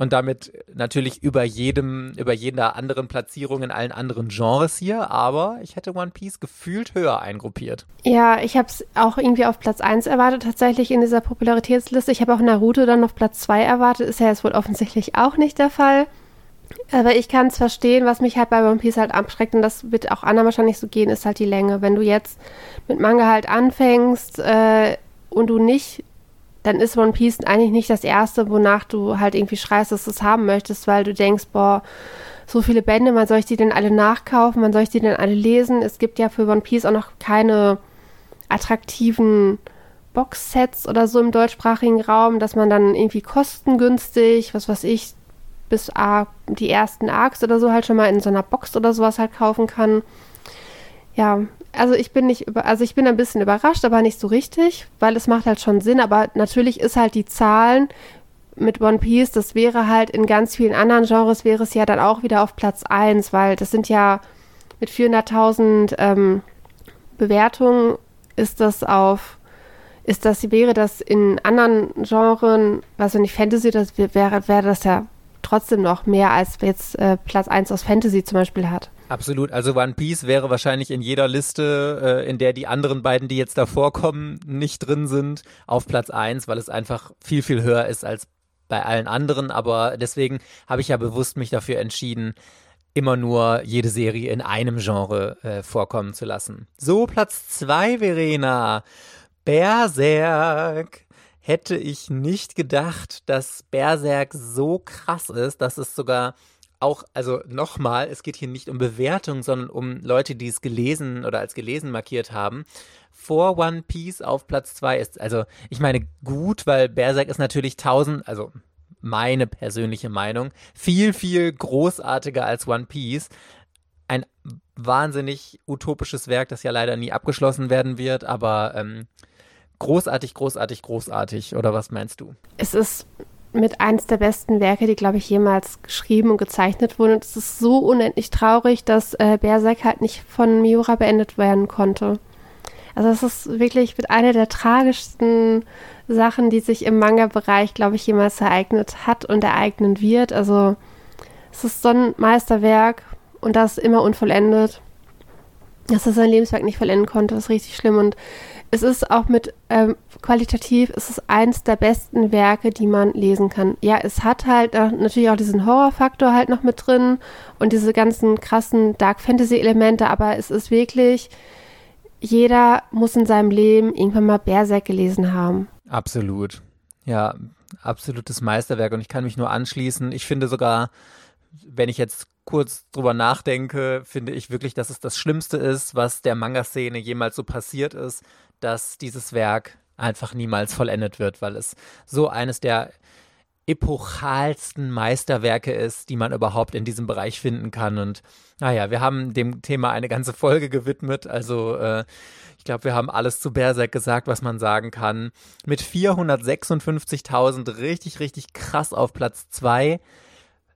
Und damit natürlich über jedem, über jeder anderen Platzierung in allen anderen Genres hier. Aber ich hätte One Piece gefühlt höher eingruppiert. Ja, ich habe es auch irgendwie auf Platz 1 erwartet, tatsächlich in dieser Popularitätsliste. Ich habe auch Naruto dann auf Platz 2 erwartet. Ist ja jetzt wohl offensichtlich auch nicht der Fall. Aber ich kann es verstehen, was mich halt bei One Piece halt abschreckt, und das wird auch anderen wahrscheinlich so gehen, ist halt die Länge. Wenn du jetzt mit Manga halt anfängst äh, und du nicht, dann ist One Piece eigentlich nicht das erste, wonach du halt irgendwie schreist, dass du es haben möchtest, weil du denkst, boah, so viele Bände, wann soll ich die denn alle nachkaufen, wann soll ich die denn alle lesen? Es gibt ja für One Piece auch noch keine attraktiven Boxsets oder so im deutschsprachigen Raum, dass man dann irgendwie kostengünstig, was weiß ich, bis die ersten Arcs oder so halt schon mal in so einer Box oder sowas halt kaufen kann. Ja, also ich bin nicht über, also ich bin ein bisschen überrascht, aber nicht so richtig, weil es macht halt schon Sinn, aber natürlich ist halt die Zahlen mit One Piece, das wäre halt in ganz vielen anderen Genres wäre es ja dann auch wieder auf Platz 1, weil das sind ja mit 400.000 ähm, Bewertungen ist das auf ist das wäre das in anderen Genren, also nicht Fantasy, das wäre wäre das ja trotzdem noch mehr als jetzt äh, Platz 1 aus Fantasy zum Beispiel hat. Absolut. Also One Piece wäre wahrscheinlich in jeder Liste, äh, in der die anderen beiden, die jetzt davor kommen, nicht drin sind, auf Platz 1, weil es einfach viel, viel höher ist als bei allen anderen. Aber deswegen habe ich ja bewusst mich dafür entschieden, immer nur jede Serie in einem Genre äh, vorkommen zu lassen. So, Platz 2, Verena. Berserk hätte ich nicht gedacht, dass Berserk so krass ist, dass es sogar auch, also nochmal, es geht hier nicht um Bewertung, sondern um Leute, die es gelesen oder als gelesen markiert haben. Vor One Piece auf Platz 2 ist, also ich meine gut, weil Berserk ist natürlich tausend, also meine persönliche Meinung, viel, viel großartiger als One Piece. Ein wahnsinnig utopisches Werk, das ja leider nie abgeschlossen werden wird, aber ähm, großartig, großartig, großartig. Oder was meinst du? Es ist mit eins der besten Werke, die, glaube ich, jemals geschrieben und gezeichnet wurden. Und es ist so unendlich traurig, dass äh, Berserk halt nicht von Miura beendet werden konnte. Also es ist wirklich mit einer der tragischsten Sachen, die sich im Manga-Bereich, glaube ich, jemals ereignet hat und ereignen wird. Also es ist so ein Meisterwerk und das immer unvollendet. Dass er sein Lebenswerk nicht vollenden konnte, ist richtig schlimm. Und es ist auch mit ähm, qualitativ, es ist eins der besten Werke, die man lesen kann. Ja, es hat halt auch, natürlich auch diesen Horrorfaktor halt noch mit drin und diese ganzen krassen Dark Fantasy Elemente, aber es ist wirklich, jeder muss in seinem Leben irgendwann mal Berserk gelesen haben. Absolut. Ja, absolutes Meisterwerk und ich kann mich nur anschließen. Ich finde sogar, wenn ich jetzt kurz drüber nachdenke, finde ich wirklich, dass es das Schlimmste ist, was der Manga-Szene jemals so passiert ist, dass dieses Werk einfach niemals vollendet wird, weil es so eines der epochalsten Meisterwerke ist, die man überhaupt in diesem Bereich finden kann. Und naja, wir haben dem Thema eine ganze Folge gewidmet. Also äh, ich glaube, wir haben alles zu Berserk gesagt, was man sagen kann. Mit 456.000 richtig, richtig krass auf Platz 2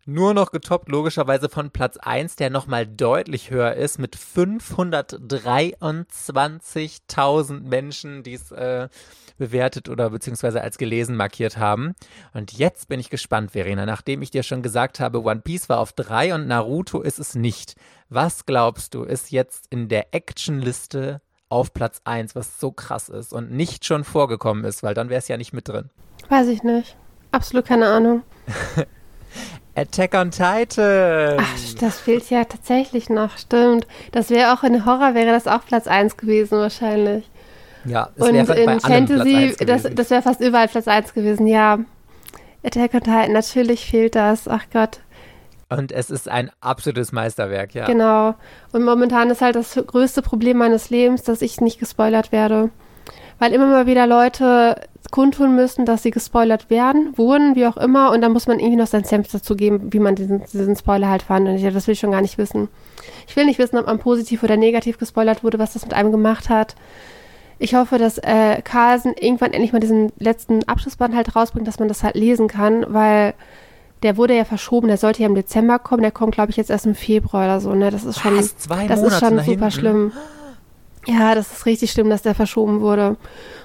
nur noch getoppt logischerweise von Platz 1, der nochmal deutlich höher ist, mit 523.000 Menschen, die es äh, bewertet oder beziehungsweise als gelesen markiert haben. Und jetzt bin ich gespannt, Verena, nachdem ich dir schon gesagt habe, One Piece war auf 3 und Naruto ist es nicht. Was glaubst du, ist jetzt in der Actionliste auf Platz 1, was so krass ist und nicht schon vorgekommen ist, weil dann wäre es ja nicht mit drin? Weiß ich nicht. Absolut keine Ahnung. Attack on Titan. Ach, das fehlt ja tatsächlich noch, stimmt. Das wäre auch in Horror, wäre das auch Platz 1 gewesen wahrscheinlich. Ja, es Und in Fantasy, das, das wäre fast überall Platz 1 gewesen, ja. Attack on Titan, natürlich fehlt das, ach Gott. Und es ist ein absolutes Meisterwerk, ja. Genau. Und momentan ist halt das größte Problem meines Lebens, dass ich nicht gespoilert werde. Weil immer mal wieder Leute kundtun müssen, dass sie gespoilert werden, wurden, wie auch immer, und dann muss man irgendwie noch sein Senf dazu geben, wie man diesen, diesen Spoiler halt fand. Und ich, das will ich schon gar nicht wissen. Ich will nicht wissen, ob man positiv oder negativ gespoilert wurde, was das mit einem gemacht hat. ich hoffe, dass äh, Carlsen irgendwann endlich mal diesen letzten Abschlussband halt rausbringt, dass man das halt lesen kann, weil der wurde ja verschoben, der sollte ja im Dezember kommen, der kommt, glaube ich, jetzt erst im Februar oder so, ne? Das ist schon, Was? Zwei das ist schon super hinten? schlimm. Ja, das ist richtig schlimm, dass der verschoben wurde.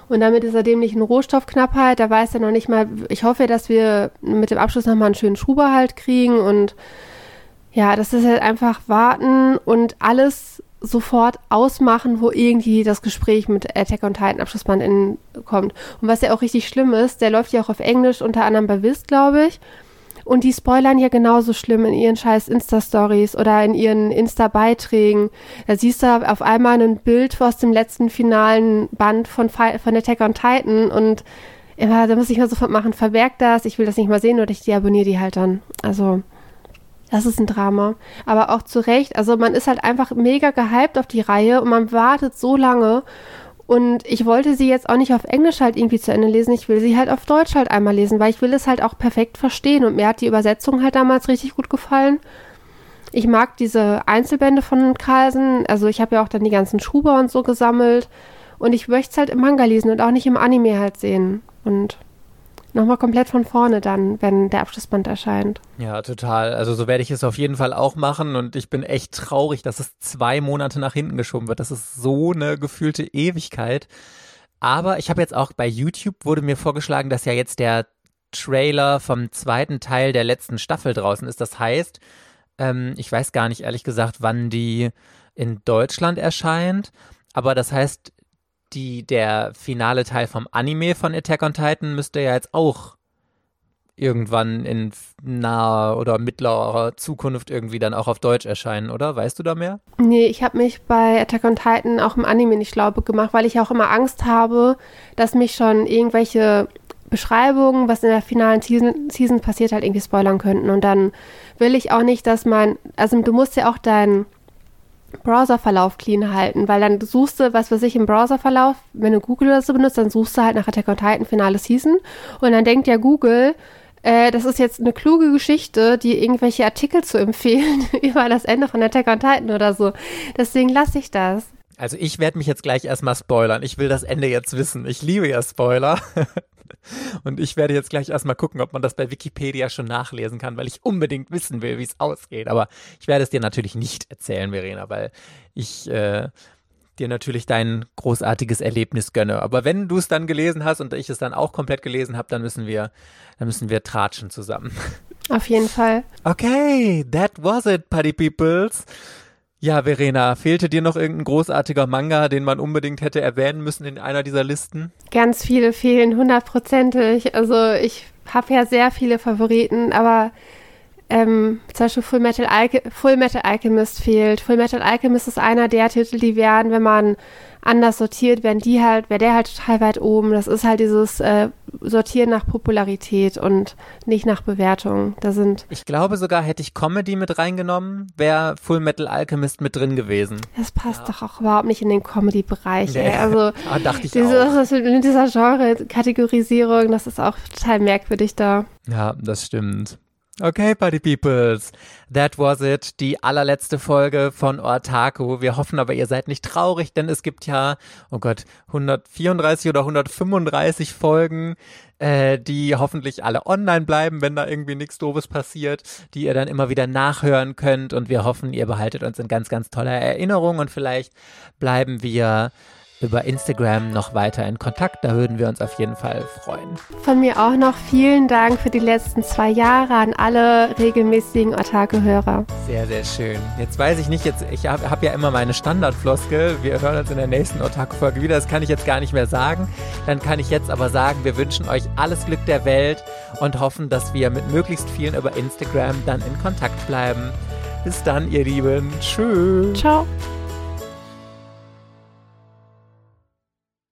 Und damit ist er dämlichen Rohstoffknappheit, da weiß er noch nicht mal, ich hoffe, dass wir mit dem Abschluss nochmal einen schönen Schuber halt kriegen und ja, das ist halt einfach warten und alles sofort ausmachen, wo irgendwie das Gespräch mit Attack on Titan Abschlussband in, kommt. Und was ja auch richtig schlimm ist, der läuft ja auch auf Englisch, unter anderem bei Wiz, glaube ich. Und die spoilern ja genauso schlimm in ihren scheiß Insta-Stories oder in ihren Insta-Beiträgen. Da siehst du auf einmal ein Bild aus dem letzten finalen Band von, von Attack on Titan und immer, da muss ich mal sofort machen, verberg das, ich will das nicht mal sehen oder ich deabonniere die halt dann. Also, das ist ein Drama. Aber auch zu Recht, also man ist halt einfach mega gehypt auf die Reihe und man wartet so lange und ich wollte sie jetzt auch nicht auf Englisch halt irgendwie zu Ende lesen. Ich will sie halt auf Deutsch halt einmal lesen, weil ich will es halt auch perfekt verstehen. Und mir hat die Übersetzung halt damals richtig gut gefallen. Ich mag diese Einzelbände von Carlsen. Also ich habe ja auch dann die ganzen Schuber und so gesammelt. Und ich möchte es halt im Manga lesen und auch nicht im Anime halt sehen. Und nochmal komplett von vorne dann, wenn der Abschlussband erscheint. Ja, total. Also so werde ich es auf jeden Fall auch machen und ich bin echt traurig, dass es zwei Monate nach hinten geschoben wird. Das ist so eine gefühlte Ewigkeit. Aber ich habe jetzt auch bei YouTube wurde mir vorgeschlagen, dass ja jetzt der Trailer vom zweiten Teil der letzten Staffel draußen ist. Das heißt, ähm, ich weiß gar nicht ehrlich gesagt, wann die in Deutschland erscheint. Aber das heißt, die, der finale Teil vom Anime von Attack on Titan müsste ja jetzt auch irgendwann in naher oder mittlerer Zukunft irgendwie dann auch auf Deutsch erscheinen, oder? Weißt du da mehr? Nee, ich habe mich bei Attack on Titan auch im Anime nicht schlau gemacht, weil ich auch immer Angst habe, dass mich schon irgendwelche Beschreibungen, was in der finalen Season, Season passiert, halt irgendwie spoilern könnten. Und dann will ich auch nicht, dass mein, also du musst ja auch deinen Browserverlauf clean halten, weil dann suchst du, was weiß ich, im Browserverlauf, wenn du Google oder so benutzt, dann suchst du halt nach Attack on Titan finale Season und dann denkt ja Google, äh, das ist jetzt eine kluge Geschichte, die irgendwelche Artikel zu empfehlen über das Ende von Attack on Titan oder so. Deswegen lasse ich das. Also ich werde mich jetzt gleich erstmal spoilern. Ich will das Ende jetzt wissen. Ich liebe ja Spoiler. Und ich werde jetzt gleich erstmal gucken, ob man das bei Wikipedia schon nachlesen kann, weil ich unbedingt wissen will, wie es ausgeht. Aber ich werde es dir natürlich nicht erzählen, Verena, weil ich äh, dir natürlich dein großartiges Erlebnis gönne. Aber wenn du es dann gelesen hast und ich es dann auch komplett gelesen habe, dann müssen wir, dann müssen wir tratschen zusammen. Auf jeden Fall. Okay, that was it, Party Peoples. Ja, Verena, fehlte dir noch irgendein großartiger Manga, den man unbedingt hätte erwähnen müssen in einer dieser Listen? Ganz viele fehlen, hundertprozentig. Also ich habe ja sehr viele Favoriten, aber ähm, zum Beispiel Full Metal, Full Metal Alchemist fehlt. Full Metal Alchemist ist einer der Titel, die werden, wenn man anders sortiert, werden die halt, wäre der halt total weit oben. Das ist halt dieses äh, Sortieren nach Popularität und nicht nach Bewertung. Da sind. Ich glaube sogar, hätte ich Comedy mit reingenommen, wäre Full Metal Alchemist mit drin gewesen. Das passt ja. doch auch überhaupt nicht in den Comedy-Bereich. Nee. Also ah, dachte ich diese, auch. Das mit dieser Genre-Kategorisierung, das ist auch total merkwürdig da. Ja, das stimmt. Okay, Party Peoples, that was it, die allerletzte Folge von Ortaku. Wir hoffen aber, ihr seid nicht traurig, denn es gibt ja, oh Gott, 134 oder 135 Folgen, äh, die hoffentlich alle online bleiben, wenn da irgendwie nichts Doofes passiert, die ihr dann immer wieder nachhören könnt. Und wir hoffen, ihr behaltet uns in ganz, ganz toller Erinnerung und vielleicht bleiben wir über Instagram noch weiter in Kontakt. Da würden wir uns auf jeden Fall freuen. Von mir auch noch vielen Dank für die letzten zwei Jahre an alle regelmäßigen Otaku-Hörer. Sehr, sehr schön. Jetzt weiß ich nicht, jetzt, ich habe hab ja immer meine Standardfloskel. Wir hören uns in der nächsten Otaku-Folge wieder. Das kann ich jetzt gar nicht mehr sagen. Dann kann ich jetzt aber sagen, wir wünschen euch alles Glück der Welt und hoffen, dass wir mit möglichst vielen über Instagram dann in Kontakt bleiben. Bis dann, ihr Lieben. Tschüss. Ciao.